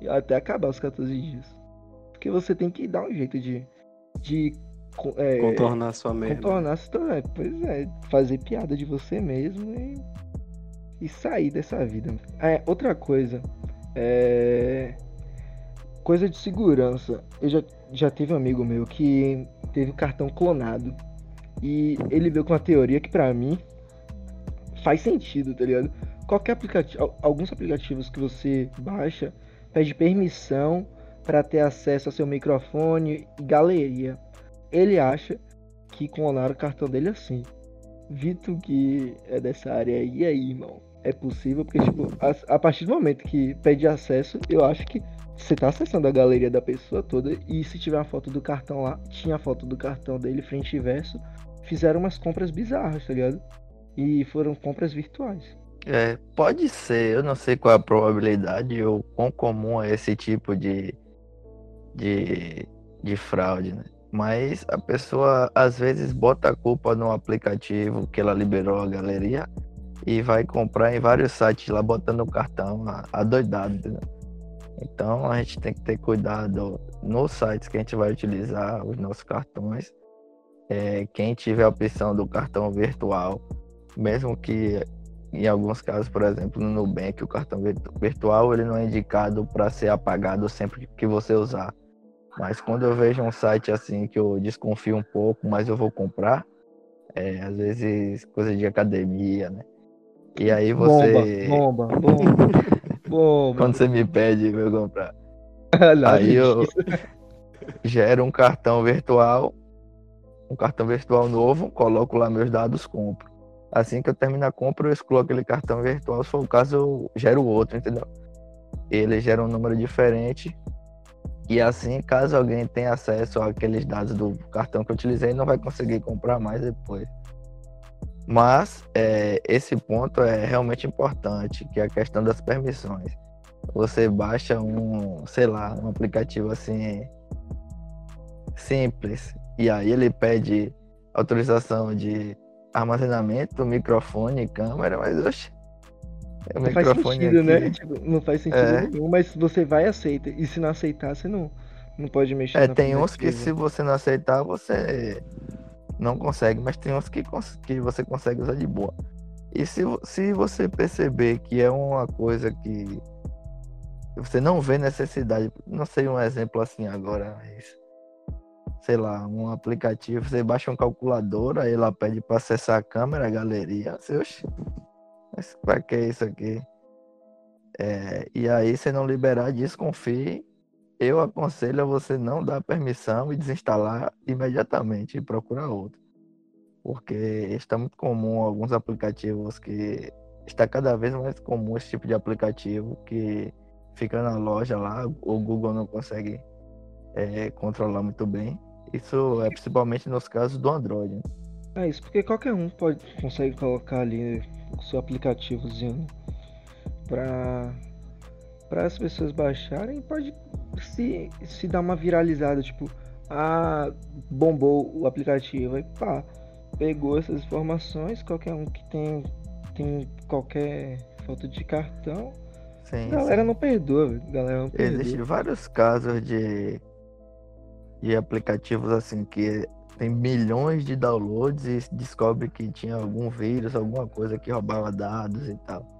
E Até acabar os 14 dias. Porque você tem que dar um jeito de. de é, Contornar sua merda. contornar a situação. Pois é, fazer piada de você mesmo e. e sair dessa vida. É, outra coisa. É. Coisa de segurança. Eu já, já tive um amigo meu que teve o cartão clonado. E ele veio com uma teoria que pra mim faz sentido, tá ligado? Qualquer aplicativo, al- alguns aplicativos que você baixa pede permissão para ter acesso ao seu microfone e galeria. Ele acha que clonaram o cartão dele assim. Vitor que é dessa área aí, e aí, irmão? É possível porque tipo, a, a partir do momento que pede acesso, eu acho que você tá acessando a galeria da pessoa toda e se tiver a foto do cartão lá, tinha a foto do cartão dele frente e verso, fizeram umas compras bizarras, tá ligado? E foram compras virtuais. É, pode ser, eu não sei qual é a probabilidade ou quão comum é esse tipo de, de, de fraude, né? Mas a pessoa às vezes bota a culpa no aplicativo que ela liberou a galeria e vai comprar em vários sites lá botando o cartão adoidado, entendeu? Então a gente tem que ter cuidado nos sites que a gente vai utilizar os nossos cartões. É, quem tiver a opção do cartão virtual, mesmo que em alguns casos, por exemplo, no Nubank, o cartão virtu- virtual ele não é indicado para ser apagado sempre que você usar. Mas quando eu vejo um site assim que eu desconfio um pouco, mas eu vou comprar, é, às vezes coisa de academia, né? E aí você. Bomba, bomba, bomba. bomba. Quando você me pede pra eu comprar. aí eu gero um cartão virtual, um cartão virtual novo, coloco lá meus dados, compro. Assim que eu termino a compra, eu excluo aquele cartão virtual. Se for o caso, eu gero outro, entendeu? Ele gera um número diferente. E assim, caso alguém tenha acesso àqueles dados do cartão que eu utilizei, não vai conseguir comprar mais depois. Mas é, esse ponto é realmente importante, que é a questão das permissões. Você baixa um, sei lá, um aplicativo assim simples e aí ele pede autorização de armazenamento, microfone, câmera, mas oxe. É não faz sentido, aqui. né? Tipo, não faz sentido é. nenhum, mas você vai e aceita. E se não aceitar, você não, não pode mexer. É, tem uns que se você não aceitar, você não consegue, mas tem uns que, que você consegue usar de boa. E se, se você perceber que é uma coisa que você não vê necessidade, não sei um exemplo assim agora, mas sei lá, um aplicativo, você baixa um calculador, aí ela pede para acessar a câmera, a galeria. Você, oxe, mas pra que isso aqui? É, e aí, se não liberar, desconfie. Eu aconselho a você não dar permissão e desinstalar imediatamente e procurar outro. Porque está muito comum alguns aplicativos que. Está cada vez mais comum esse tipo de aplicativo que fica na loja lá, o Google não consegue é, controlar muito bem. Isso é principalmente nos casos do Android. Né? É isso, porque qualquer um pode consegue colocar ali o seu aplicativozinho para para as pessoas baixarem, pode se, se dar uma viralizada, tipo, ah, bombou o aplicativo, aí pá, pegou essas informações, qualquer um que tem, tem qualquer falta de cartão, sim, galera sim. não perdoa, galera não perdoa. Existem vários casos de de aplicativos assim que tem milhões de downloads e descobre que tinha algum vírus, alguma coisa que roubava dados e tal.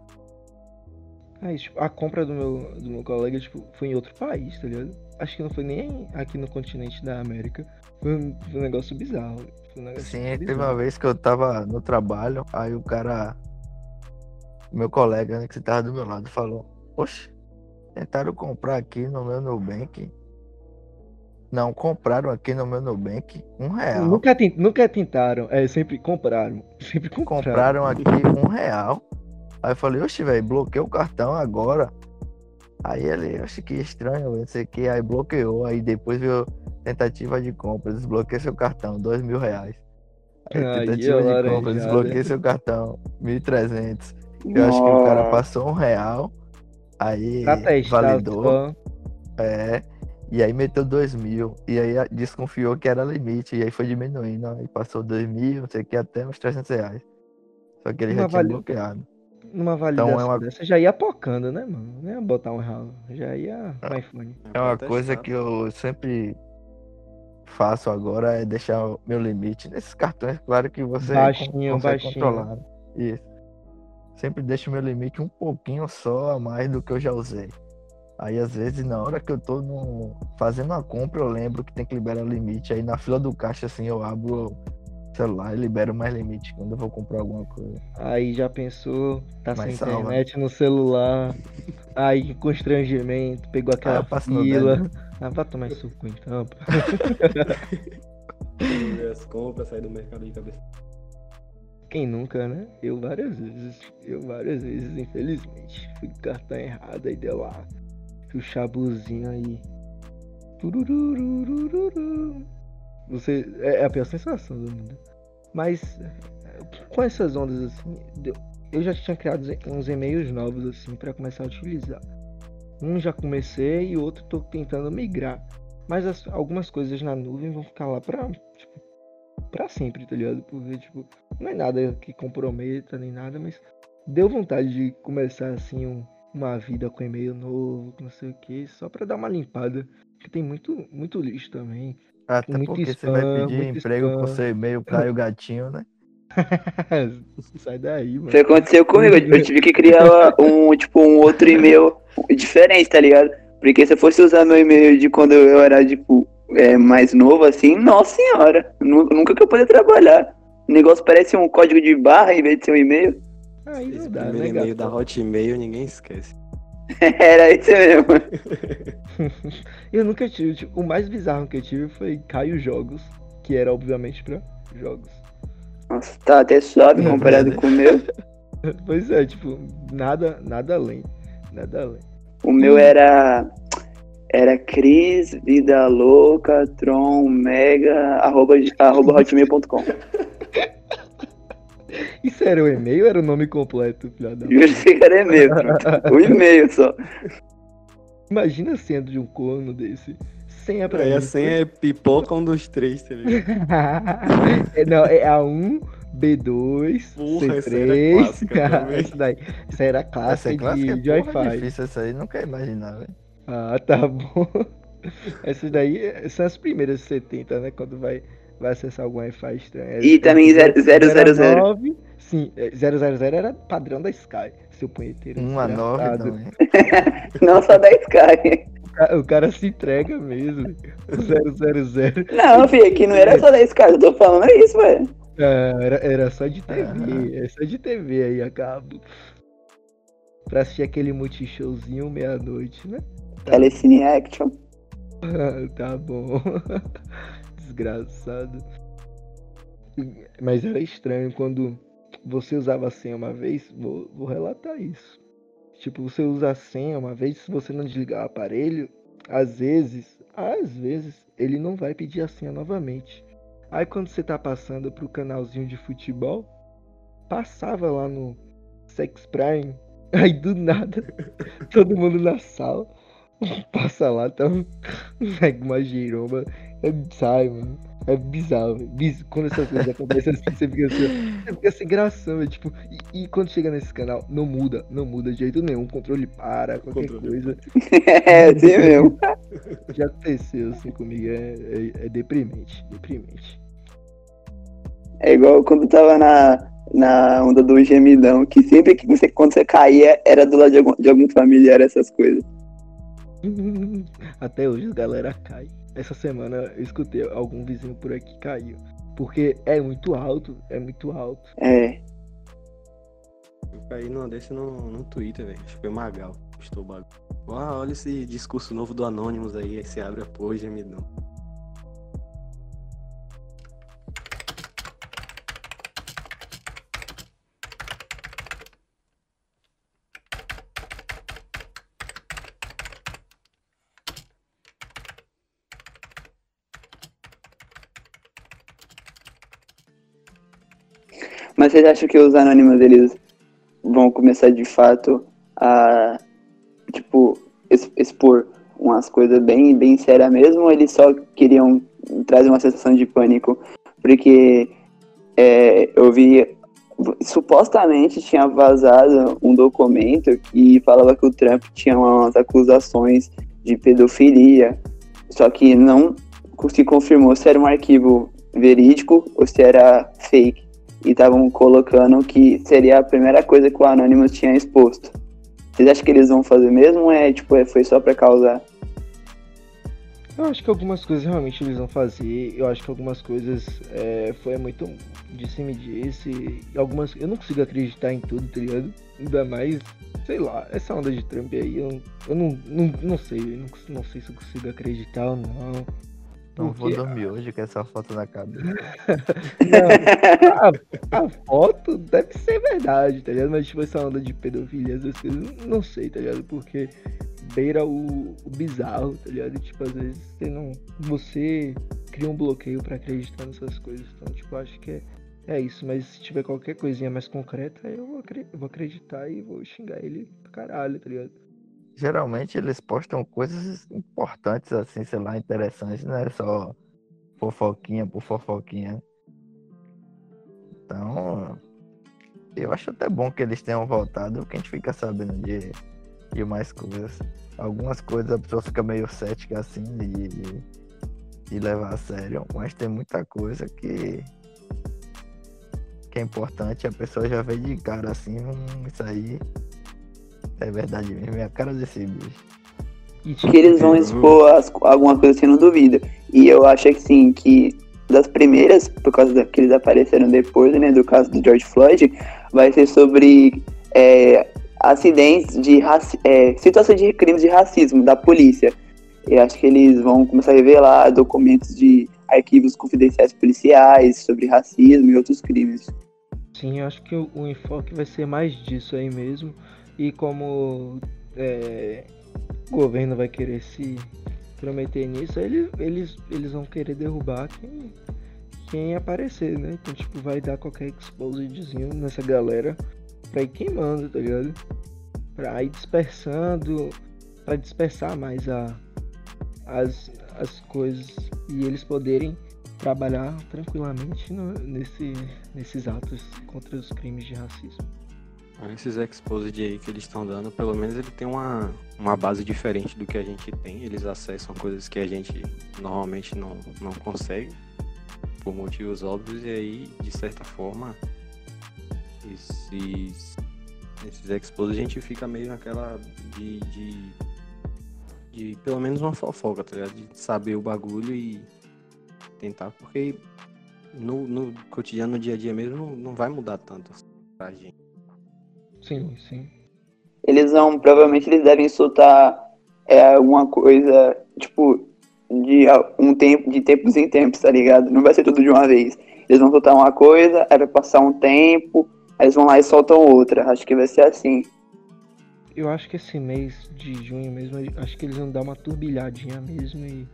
É, tipo, a compra do meu, do meu colega tipo, foi em outro país, tá ligado? Acho que não foi nem aqui no continente da América. Foi um, foi um negócio bizarro. Um negócio Sim, bizarro. teve uma vez que eu tava no trabalho, aí o cara, meu colega, né, que tava do meu lado, falou: Poxa, tentaram comprar aqui no meu Nubank não, compraram aqui no meu Nubank um real. Nunca, nunca tentaram, é, sempre compraram. Sempre compraram. Compraram aqui um real. Aí eu falei, oxe, velho, bloqueei o cartão agora. Aí ele, oxe, que estranho, não sei o que. Aí bloqueou, aí depois veio tentativa de compra, desbloqueei seu cartão, dois mil reais. Aí, tentativa de compra, desbloqueei seu cartão, mil e trezentos. Eu acho que o cara passou um real, aí validou. É, e aí meteu 2 mil. E aí desconfiou que era limite. E aí foi diminuindo. Aí passou 2 mil, não sei o que, até uns 300 reais. Só que ele Uma já tinha vali... bloqueado. Numa validação então, é uma... dessa, já ia pocando, né, mano? Não ia botar um real. Já ia no iPhone. É uma coisa que eu sempre faço agora é deixar o meu limite nesses cartões, claro que você baixinho, consegue baixinho. controlar. Isso. Sempre deixo o meu limite um pouquinho só a mais do que eu já usei. Aí às vezes na hora que eu tô no... fazendo uma compra, eu lembro que tem que liberar o limite. Aí na fila do caixa, assim, eu abro o celular e libero mais limite quando eu vou comprar alguma coisa. Aí já pensou, tá mais sem salva. internet no celular, aí constrangimento, pegou aquela ah, fila. Ah, vai tomar suco então. As compras, sair do mercado de cabeça. Quem nunca, né? Eu várias vezes. Eu várias vezes, infelizmente. Fui cartão errado aí deu lá o chabuzinho aí. Você. É, é a pior sensação do mundo. Mas com essas ondas assim, eu já tinha criado uns e-mails novos assim para começar a utilizar. Um já comecei e o outro tô tentando migrar. Mas as, algumas coisas na nuvem vão ficar lá pra, tipo, pra sempre, tá ligado? Porque, tipo, não é nada que comprometa nem nada, mas deu vontade de começar assim um, uma vida com e-mail novo, não sei o que, só para dar uma limpada. Porque tem muito, muito lixo também. Até muito porque spam, você vai pedir emprego spam. com seu e-mail pra o gatinho, né? Sai daí, mano. Isso aconteceu comigo. Eu tive que criar um, tipo, um outro e-mail diferente, tá ligado? Porque se eu fosse usar meu e-mail de quando eu era, tipo, é, mais novo, assim, nossa senhora, nunca que eu poder trabalhar. O negócio parece um código de barra em vez de ser um e-mail. Aí Esse dá, primeiro né, e-mail da Hotmail ninguém esquece. Era isso mesmo. eu nunca tive. Tipo, o mais bizarro que eu tive foi Caio Jogos, que era obviamente pra jogos. Nossa, tá até suave comparado com o meu. Pois é, tipo, nada, nada além. Nada além. O meu era. Era Cris, Vida Louca, Tron, Mega, arroba, arroba hotmail.com. Isso era o e-mail ou era o nome completo, filha da Juro que era e-mail, o e-mail só. Imagina sendo de um corno desse. Senha pra é, mim. A senha é pipoca um dos três, tá ligado? é, não, é A1, B2, Porra, C3. Essa era essa daí. Essa era clássica, essa é clássica de, de Wi-Fi. difícil essa aí, nunca ia imaginar, velho. Ah, tá bom. Essas daí são as primeiras 70, né? Quando vai vai acessar algum Wi-Fi estranho. E também 000. Sim, 000 é, era padrão da Sky, seu punheteiro. 1 a 9 também. Não só da Sky. O cara se entrega mesmo. 000. Não, filho, aqui não era só da Sky, eu tô falando isso, velho. É, era, era só de TV, ah. é só de TV aí a cabo. Pra assistir aquele multishowzinho meia-noite, né? Telecine Action. tá bom desgraçado. Mas era estranho quando você usava a senha uma vez, vou, vou relatar isso. Tipo, você usa a senha uma vez, se você não desligar o aparelho, às vezes, às vezes, ele não vai pedir a senha novamente. Aí quando você tá passando pro canalzinho de futebol, passava lá no Sex Prime, aí do nada, todo mundo na sala, passa lá, tá uma giromba sai, mano. É bizarro, Quando essas coisas acontecem assim, você fica assim, você fica sem graça, tipo. E, e, quando chega nesse canal, não muda, não muda de jeito nenhum. O controle para, qualquer controle. coisa. é, assim mesmo. Já aconteceu assim comigo, é, é, é, deprimente, deprimente. É igual quando tava na, na onda do gemidão, que sempre que você, quando você caía, era do lado de algum, de algum familiar, essas coisas. Até hoje a galera cai essa semana eu escutei algum vizinho por aqui caiu. Porque é muito alto, é muito alto. É. Eu caí numa desse no, no Twitter, velho. Acho que foi Magal. Estou bagulho. Ah, olha esse discurso novo do Anonymous aí, aí você abre a porra, gemidão. Vocês acham que os anônimos eles vão começar de fato a tipo expor umas coisas bem bem sérias mesmo ou eles só queriam trazer uma sensação de pânico? Porque é, eu vi supostamente tinha vazado um documento que falava que o Trump tinha umas acusações de pedofilia, só que não se confirmou se era um arquivo verídico ou se era fake e estavam colocando que seria a primeira coisa que o Anonymous tinha exposto. Vocês acham que eles vão fazer mesmo ou é, tipo, é, foi só pra causar? Eu acho que algumas coisas realmente eles vão fazer. Eu acho que algumas coisas é, foi muito de cima e disse. Algumas. Eu não consigo acreditar em tudo, tá ligado? Ainda mais, sei lá, essa onda de Trump aí, eu, eu não, não, não sei, eu não, não sei se eu consigo acreditar ou não. Não vou dormir hoje com essa foto na cabeça. a, a, foto deve ser verdade, tá ligado? Mas tipo, essa onda de pedofilia, essas coisas, não sei, tá ligado? Porque beira o, o bizarro, tá ligado? Tipo, às vezes você não. Você cria um bloqueio pra acreditar nessas coisas. Então, tipo, acho que é, é isso. Mas se tiver qualquer coisinha mais concreta, eu vou, eu vou acreditar e vou xingar ele pra caralho, tá ligado? Geralmente eles postam coisas importantes, assim, sei lá, interessantes, não é só fofoquinha por fofoquinha. Então, eu acho até bom que eles tenham voltado, porque a gente fica sabendo de, de mais coisas. Algumas coisas a pessoa fica meio cética assim de, de, levar a sério, mas tem muita coisa que, que é importante, a pessoa já vê de cara assim, hum, isso aí é verdade mesmo, é a cara desse bicho. que eles vão expor as, alguma coisa assim, não duvido. E eu acho que sim, que das primeiras, por causa da, que eles apareceram depois, né, do caso do George Floyd, vai ser sobre é, acidentes de é, situações de crimes de racismo da polícia. Eu acho que eles vão começar a revelar documentos de arquivos confidenciais policiais sobre racismo e outros crimes. Sim, eu acho que o, o enfoque vai ser mais disso aí mesmo. E como é, o governo vai querer se prometer nisso, eles, eles, eles vão querer derrubar quem, quem aparecer, né? Então, tipo, vai dar qualquer exposidzinho nessa galera pra ir queimando, tá ligado? Pra ir dispersando, pra dispersar mais a, as, as coisas e eles poderem trabalhar tranquilamente no, nesse, nesses atos contra os crimes de racismo. Esses exposed aí que eles estão dando, pelo menos ele tem uma, uma base diferente do que a gente tem. Eles acessam coisas que a gente normalmente não, não consegue, por motivos óbvios, e aí, de certa forma, esses, esses expos a gente fica meio naquela de, de, de pelo menos uma fofoca, tá ligado? De saber o bagulho e tentar, porque no, no cotidiano, no dia a dia mesmo, não, não vai mudar tanto pra gente. Sim, sim. Eles vão, provavelmente eles devem soltar é, alguma coisa, tipo, de um tempo, de tempos em tempos, tá ligado? Não vai ser tudo de uma vez. Eles vão soltar uma coisa, aí vai passar um tempo, aí eles vão lá e soltam outra. Acho que vai ser assim. Eu acho que esse mês de junho mesmo, acho que eles vão dar uma turbilhadinha mesmo e,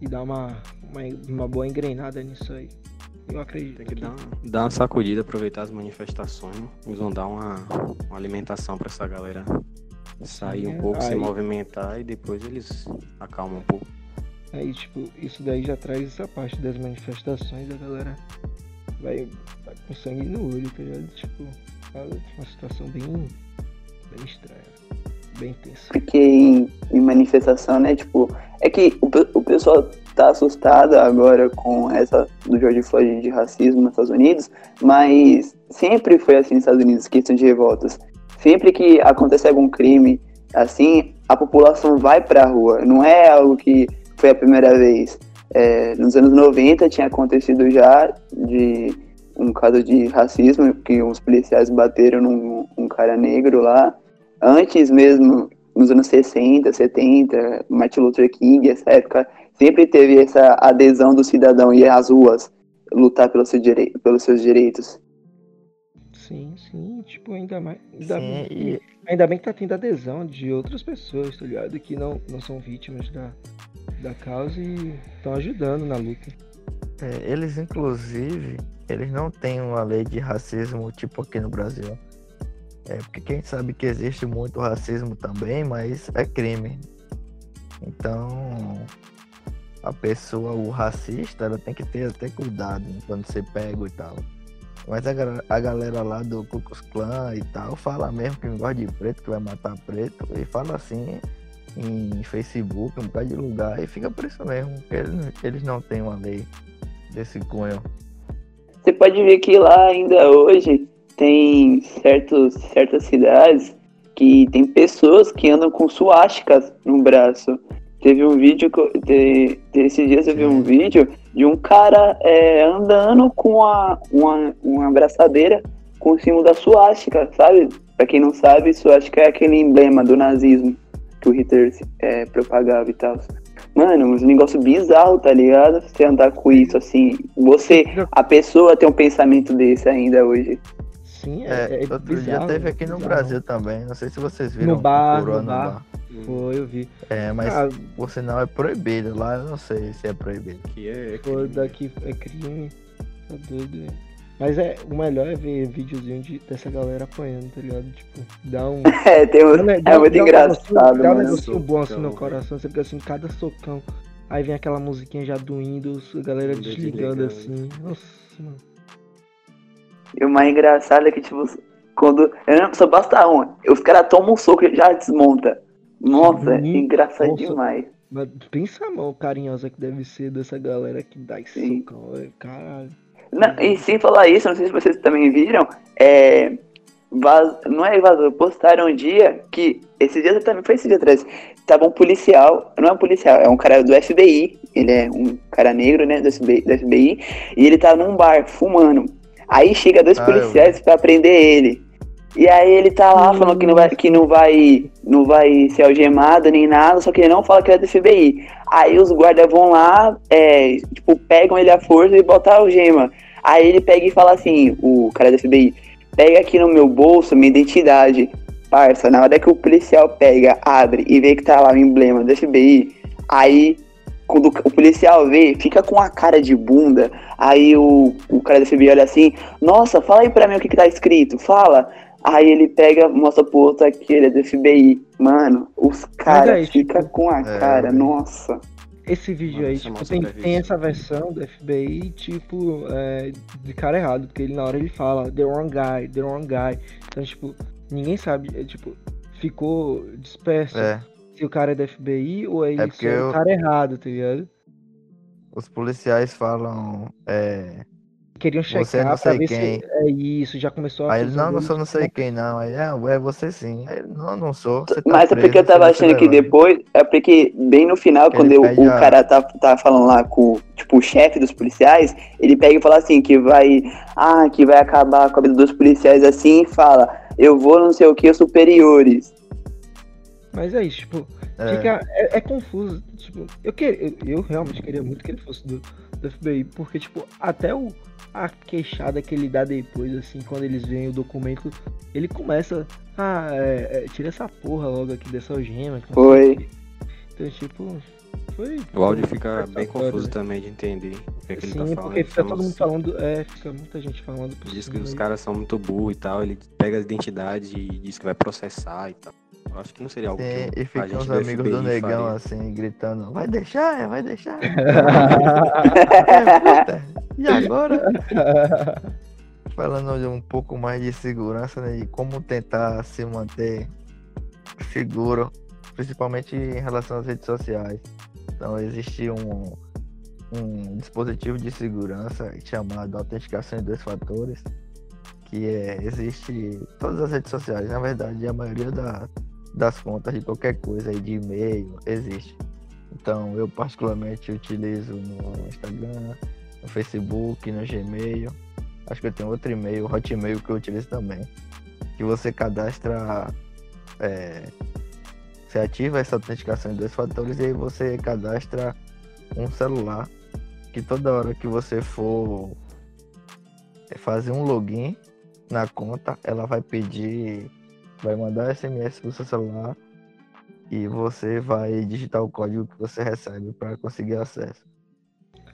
e dar uma, uma, uma boa engrenada nisso aí. Eu acredito. Tem que, que... Dar, dar uma sacudida, aproveitar as manifestações. Eles vão dar uma, uma alimentação para essa galera sair um pouco, aí... se movimentar e depois eles acalmam um pouco. Aí, tipo, isso daí já traz essa parte das manifestações, a galera vai, vai com sangue no olho, tá ligado? Tipo, uma situação bem, bem estranha, bem tensa. Porque em, manifestação, né, tipo, é que o, o pessoal tá assustada agora com essa do George Floyd de racismo nos Estados Unidos, mas sempre foi assim nos Estados Unidos, questão de revoltas. Sempre que acontece algum crime assim, a população vai pra rua. Não é algo que foi a primeira vez. É, nos anos 90 tinha acontecido já de um caso de racismo, que uns policiais bateram num um cara negro lá. Antes mesmo, nos anos 60, 70, Martin Luther King, essa época, sempre teve essa adesão do cidadão ir às ruas lutar pelos, seu direi pelos seus direitos. Sim, sim, tipo, ainda mais. Ainda, sim, bem, e... ainda bem que tá tendo adesão de outras pessoas, tá ligado? Que não, não são vítimas da, da causa e estão ajudando na luta. É, eles, inclusive, eles não têm uma lei de racismo tipo aqui no Brasil. É porque quem sabe que existe muito racismo também, mas é crime. Então, a pessoa, o racista, ela tem que ter até cuidado quando você pega e tal. Mas a, a galera lá do Ku Klux Klan e tal fala mesmo que não gosta de preto, que vai matar preto, e fala assim em Facebook, um bocado de lugar, e fica por isso mesmo, que eles, eles não têm uma lei desse cunho. Você pode ver que lá ainda hoje tem certos, certas cidades que tem pessoas que andam com suásticas no braço. Teve um vídeo, de, esses dias eu vi um vídeo de um cara é, andando com uma, uma, uma abraçadeira com o símbolo da suástica, sabe? Pra quem não sabe, suástica é aquele emblema do nazismo que o Hitler é, propagava e tal. Mano, uns negócio bizarro, tá ligado? Você andar com isso, assim. Você, a pessoa tem um pensamento desse ainda hoje. Sim, é, é, é Outro bizarro, dia teve aqui no bizarro. Brasil também. Não sei se vocês viram. No bar, no bar. No bar. Foi, eu vi. É, mas ah, por sinal é proibido. Lá eu não sei se é proibido. Aqui é, é crime. daqui é crime. Tá doido, Mas é, o melhor é ver videozinho de, dessa galera apanhando, tá ligado? Tipo, dá um. É, tem um, dá, é muito dá engraçado. Um dá um negocinho bom assim no coração, você fica assim, cada socão. Aí vem aquela musiquinha já do Windows, a galera desligando, assim. Nossa, mano. E o mais engraçado é que, tipo, quando. Só basta um. Os caras tomam um soco e já desmonta. Nossa, é engraçado Nossa. demais. Mas pensa a mão carinhosa que deve ser dessa galera que dá esse Sim. socão, caralho. Não, e sem falar isso, não sei se vocês também viram, é, vaz, não é vazou, postaram um dia que, esses dias também, foi esse dia atrás, tava um policial, não é um policial, é um cara do FBI, ele é um cara negro, né, do FBI, do FBI e ele tá num bar fumando. Aí chega dois ah, policiais eu... para prender ele. E aí ele tá lá hum. falando que não vai, que não vai, não vai ser algemado nem nada, só que ele não fala que é do FBI. Aí os guardas vão lá, é, tipo, pegam ele à força e botam a algema. Aí ele pega e fala assim, o cara do FBI, pega aqui no meu bolso minha identidade. Parça, na hora que o policial pega, abre e vê que tá lá o emblema do FBI, aí quando o policial vê, fica com a cara de bunda. Aí o, o cara do FBI olha assim, nossa, fala aí pra mim o que, que tá escrito, fala. Aí ele pega, mostra pro outro que ele é do FBI. Mano, os caras ficam tipo, com a é, cara, nossa. Esse vídeo Mano, aí, tipo, tem, tem essa versão do FBI, tipo, é, de cara errado, porque ele na hora ele fala the wrong guy, the wrong guy. Então, tipo, ninguém sabe, é, tipo, ficou disperso é. Se o cara é do FBI ou ele é, é o cara errado, tá ligado? Os policiais falam, é, queriam checar você não sei quem. é isso, já começou a. Aí ele, não, não sou não sei quem, não. Aí, é, é você sim. Aí, não, não sou. Tá Mas preso, é porque eu tava achando que depois, é porque bem no final, quando eu, o a... cara tá, tá falando lá com tipo, o chefe dos policiais, ele pega e fala assim, que vai. Ah, que vai acabar com a vida dos policiais assim e fala, eu vou não sei o que, superiores. Mas é isso, tipo, é. Fica, é, é, confuso. Tipo, eu, queria, eu, eu, realmente queria muito que ele fosse do, do FBI, porque, tipo, até o, a queixada que ele dá depois, assim, quando eles veem o documento, ele começa. Ah, é, é, tira essa porra logo aqui dessa algema. Foi. Então, tipo. Foi. O áudio fica bem confuso né? também de entender o que, é que Sim, ele tá falando. Porque fica todo mundo falando. É, fica muita gente falando. Diz que os caras são muito burros e tal. Ele pega a identidade e diz que vai processar e tal. Acho que não seria algo Sim, que e ficam os amigos do negão faria. assim, gritando, vai deixar, vai deixar. é, e agora? Falando de um pouco mais de segurança, né, de como tentar se manter seguro, principalmente em relação às redes sociais. Então existe um, um dispositivo de segurança chamado autenticação em dois fatores, que é, existe em todas as redes sociais, na verdade a maioria da, das contas de qualquer coisa aí, de e-mail, existe. Então, eu particularmente utilizo no Instagram, no Facebook, no Gmail. Acho que eu tenho outro e-mail, Hotmail, que eu utilizo também. Que você cadastra. É, você ativa essa autenticação em dois fatores e aí você cadastra um celular. Que toda hora que você for fazer um login na conta, ela vai pedir vai mandar SMS pro seu celular e você vai digitar o código que você recebe para conseguir acesso.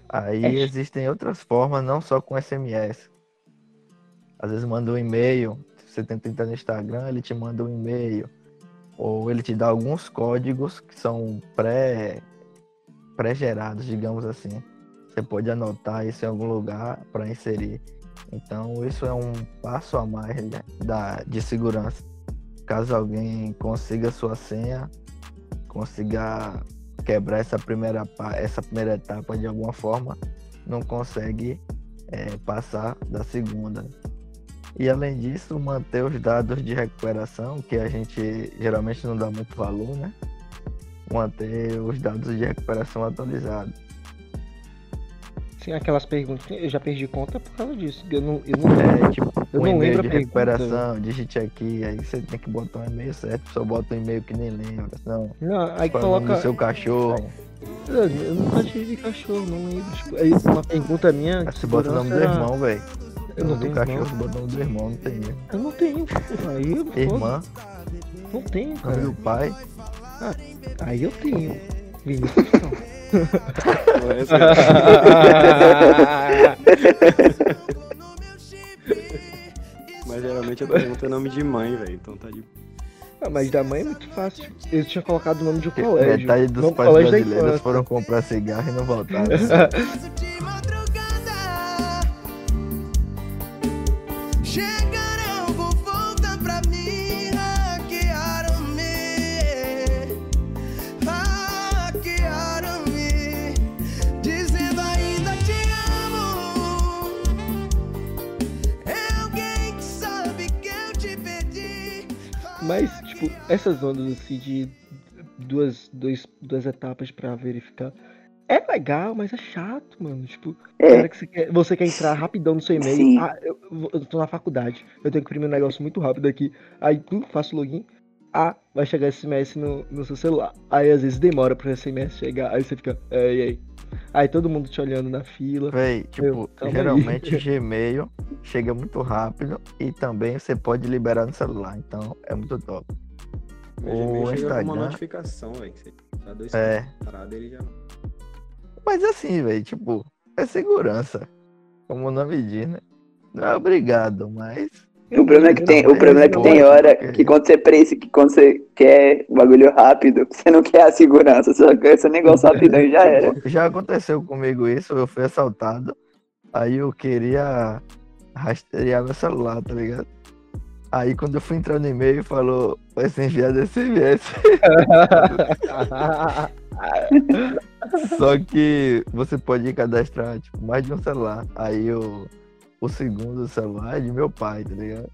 Aí é. existem outras formas, não só com SMS. Às vezes manda um e-mail, você tenta entrar no Instagram, ele te manda um e-mail. Ou ele te dá alguns códigos que são pré pré-gerados, digamos assim. Você pode anotar isso em algum lugar para inserir. Então isso é um passo a mais né, da, de segurança caso alguém consiga sua senha, consiga quebrar essa primeira, essa primeira etapa de alguma forma, não consegue é, passar da segunda. E além disso, manter os dados de recuperação, que a gente geralmente não dá muito valor, né? Manter os dados de recuperação atualizados. Sim, aquelas perguntas. Eu já perdi conta por causa disso. Eu não, eu não, é, tipo, eu um não lembro de recuperação, digite aqui, aí você tem que botar um e-mail certo, só bota um e-mail que nem lembra. Senão, não, aí coloca. seu cachorro. Eu, eu nunca tive cachorro, não lembro. Tipo, aí uma pergunta minha. Você bota o nome do irmão, velho. Eu não tenho cachorro, você bota o nome do irmão, não tem. Eu não tenho. Aí eu Irmã. Não tenho, cara. Nome do pai. Ah, aí eu tenho. Vinícius Mas geralmente eu pergunto o nome de mãe, velho. Então tá de. Ah, mas da mãe é muito fácil. Eu tinha colocado o nome de um colégio. Metade dos pais brasileiros foram comprar cigarro e não voltaram. Mas, essas ondas assim de duas, dois, duas etapas pra verificar. É legal, mas é chato, mano. Tipo, é. que você, quer, você quer entrar rapidão no seu e-mail. Ah, eu, eu tô na faculdade. Eu tenho que imprimir um negócio muito rápido aqui. Aí tu faço login. Ah, vai chegar SMS no, no seu celular. Aí às vezes demora pro SMS chegar. Aí você fica, ei, ei. Aí todo mundo te olhando na fila. Véi, tipo, geralmente Gmail chega muito rápido e também você pode liberar no celular. Então é muito top. O Instagram. uma notificação, velho. Tá dois é. parado, ele já. Mas assim, velho, tipo, é segurança. Como o nome diz, né? Não é obrigado, mas. O problema é que tem, o problema é que tem hora que quando você precisa, que quando você quer o bagulho rápido, você não quer a segurança, você só quer esse negócio rapidão e já era. Já aconteceu comigo isso, eu fui assaltado, aí eu queria rastrear meu celular, tá ligado? Aí quando eu fui entrar no e-mail, falou, vai ser enviado SMS. Só que você pode cadastrar, tipo, mais de um celular. Aí eu, o segundo celular é de meu pai, tá ligado?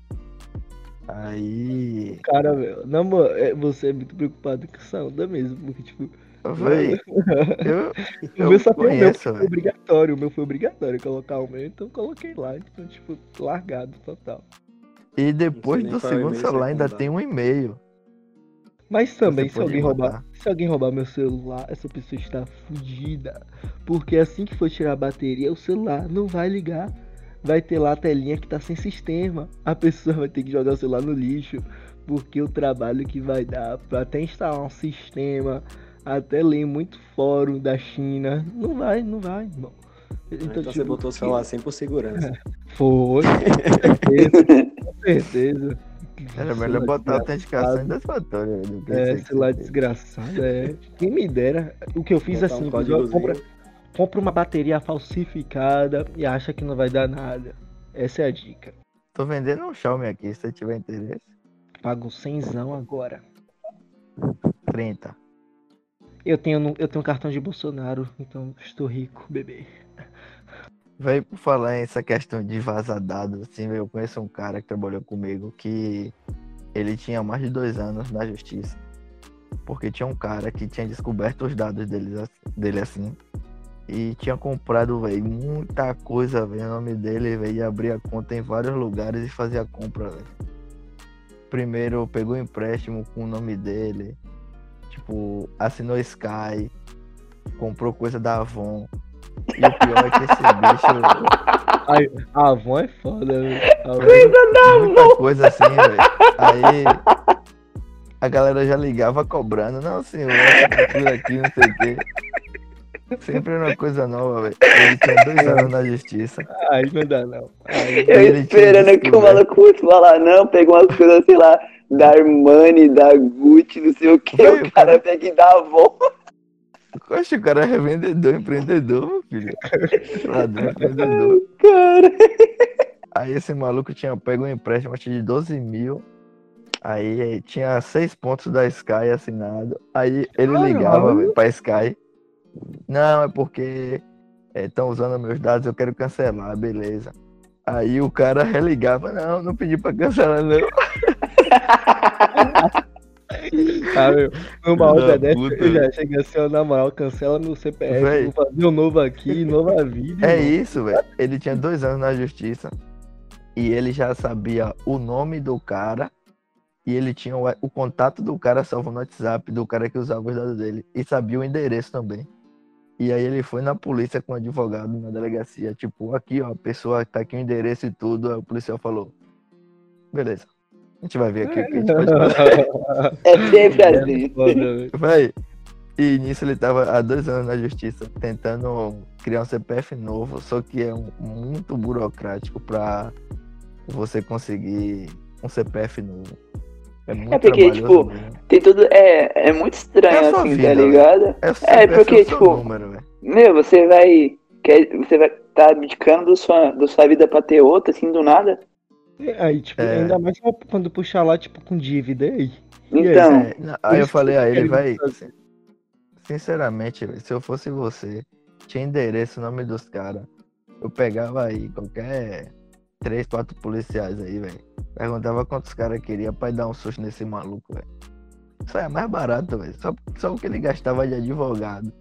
Aí. Cara, meu, não, mano, é, você é muito preocupado com onda mesmo, porque, tipo. Véi, eu, eu, o meu só conheço, foi obrigatório, o meu foi obrigatório colocar o meu, então coloquei lá, então, tipo, largado total. E depois do segundo celular ainda tem um e-mail. Mas também, se alguém roubar, se alguém roubar meu celular, essa pessoa está fodida. Porque assim que for tirar a bateria, o celular não vai ligar. Vai ter lá a telinha que tá sem sistema. A pessoa vai ter que jogar o celular no lixo. Porque o trabalho que vai dar para até instalar um sistema, até ler muito fórum da China, não vai, não vai, irmão. Então, então tipo, você botou o celular sem por segurança. Foi, com certeza. Era melhor botar a autenticação em satisfatória. É, celular desgraçado, é. Quem me dera. O que eu fiz botar assim, um compra, compra uma bateria falsificada e acha que não vai dar nada. Essa é a dica. Tô vendendo um Xiaomi aqui, se você tiver interesse. Pago 100 agora. 30. Eu tenho, eu tenho um cartão de Bolsonaro, então estou rico, bebê. Vai por falar essa questão de vazar dados, assim, eu conheço um cara que trabalhou comigo que ele tinha mais de dois anos na justiça. Porque tinha um cara que tinha descoberto os dados dele, dele assim. E tinha comprado, velho, muita coisa, velho, o nome dele, velho, e abria conta em vários lugares e fazia compra, velho. Primeiro pegou empréstimo com o nome dele, tipo, assinou Sky, comprou coisa da Avon, e o pior é que esse bicho. Ai, a avó é foda, velho. Coisa da Muita coisa assim, velho. Aí a galera já ligava cobrando. Não, senhor, tudo aqui, não sei o quê. Sempre era uma coisa nova, velho. Ele tinha dois anos na justiça. Ai, não dá, não. Ai, eu esperando que o maluco fosse falar, não, pegou umas coisas, sei lá, da Armani, da Gucci, não sei o que. O cara pega e dá a volta. Oxe, o cara é revendedor, empreendedor, meu filho. Ladrão, empreendedor. Cara. Aí esse maluco tinha pego um empréstimo de 12 mil. Aí tinha seis pontos da Sky assinado. Aí ele ligava véio, pra Sky. Não, é porque estão é, usando meus dados, eu quero cancelar, beleza. Aí o cara religava, não, não pedi pra cancelar, não. Ah, meu, numa hora dessa eu já chega assim, ó, na moral, cancela meu CPF, véi. vou fazer um novo aqui, nova vida. É isso, velho. Ele tinha dois anos na justiça e ele já sabia o nome do cara e ele tinha o, o contato do cara salvo no WhatsApp, do cara que usava os dados dele e sabia o endereço também. E aí ele foi na polícia com o advogado na delegacia, tipo, aqui ó, a pessoa tá aqui o endereço e tudo, aí o policial falou, beleza. A gente vai ver aqui o que a gente pode fazer. É sempre é assim. Vai. E nisso ele tava há dois anos na justiça tentando criar um CPF novo, só que é um, muito burocrático para você conseguir um CPF novo. É, muito é porque, tipo, mesmo. tem tudo. É, é muito estranho é assim, tá vida, tá ligado? É, é porque, tipo. Número, meu, você vai. Quer, você vai tá abdicando da sua, da sua vida pra ter outra, assim, do nada. Aí, tipo, é... ainda mais quando puxar lá, tipo, com dívida aí. Então. Aí, aí eu falei a ele, vai. Sinceramente, se eu fosse você, tinha endereço, nome dos caras. Eu pegava aí qualquer três, quatro policiais aí, velho. Perguntava quantos caras queria pra dar um susto nesse maluco, velho. saia mais barato, velho. Só, só o que ele gastava de advogado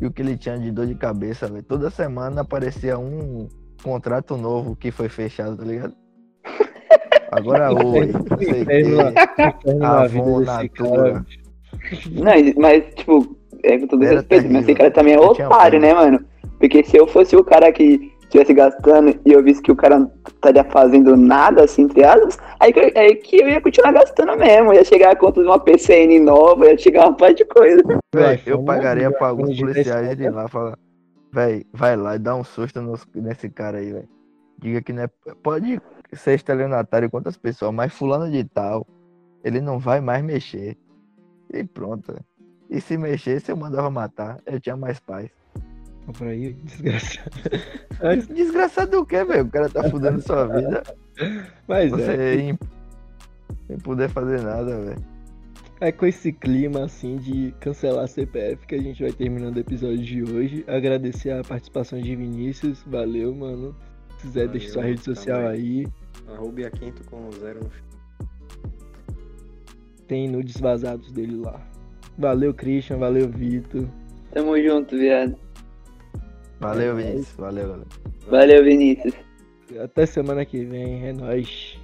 e o que ele tinha de dor de cabeça, velho. Toda semana aparecia um contrato novo que foi fechado, tá ligado? Agora oi, não sei que, Avon, Natura. Não, mas, tipo, é com todo respeito, mas esse cara também é otário, né, mano? Porque se eu fosse o cara que estivesse gastando e eu visse que o cara não estaria fazendo nada, assim, entre aspas, aí, aí que eu ia continuar gastando mesmo. Ia chegar a conta de uma PCN nova, ia chegar uma parte de coisa. Véi, eu pagaria pra alguns policiais ir lá falar, véi, vai lá e dá um susto no, nesse cara aí, velho. Diga que não é. Pode ser estelionatário quantas pessoas, mas fulano de tal, ele não vai mais mexer. E pronto. E se mexesse, eu mandava matar. Eu tinha mais paz. Por aí, desgraçado. desgraçado do que, velho? O cara tá fudendo sua vida. Mas Você é. Sem poder fazer nada, velho. É com esse clima assim de cancelar a CPF que a gente vai terminando o episódio de hoje. Agradecer a participação de Vinícius. Valeu, mano. Se quiser, Valeu, deixa sua rede social também. aí. Arroba quinto com zero no Tem nudes vazados dele lá. Valeu, Christian. Valeu, Vitor. Tamo junto, viado. Valeu, Vinícius. Valeu, valeu. Valeu, Vinícius. Até semana que vem. É nóis.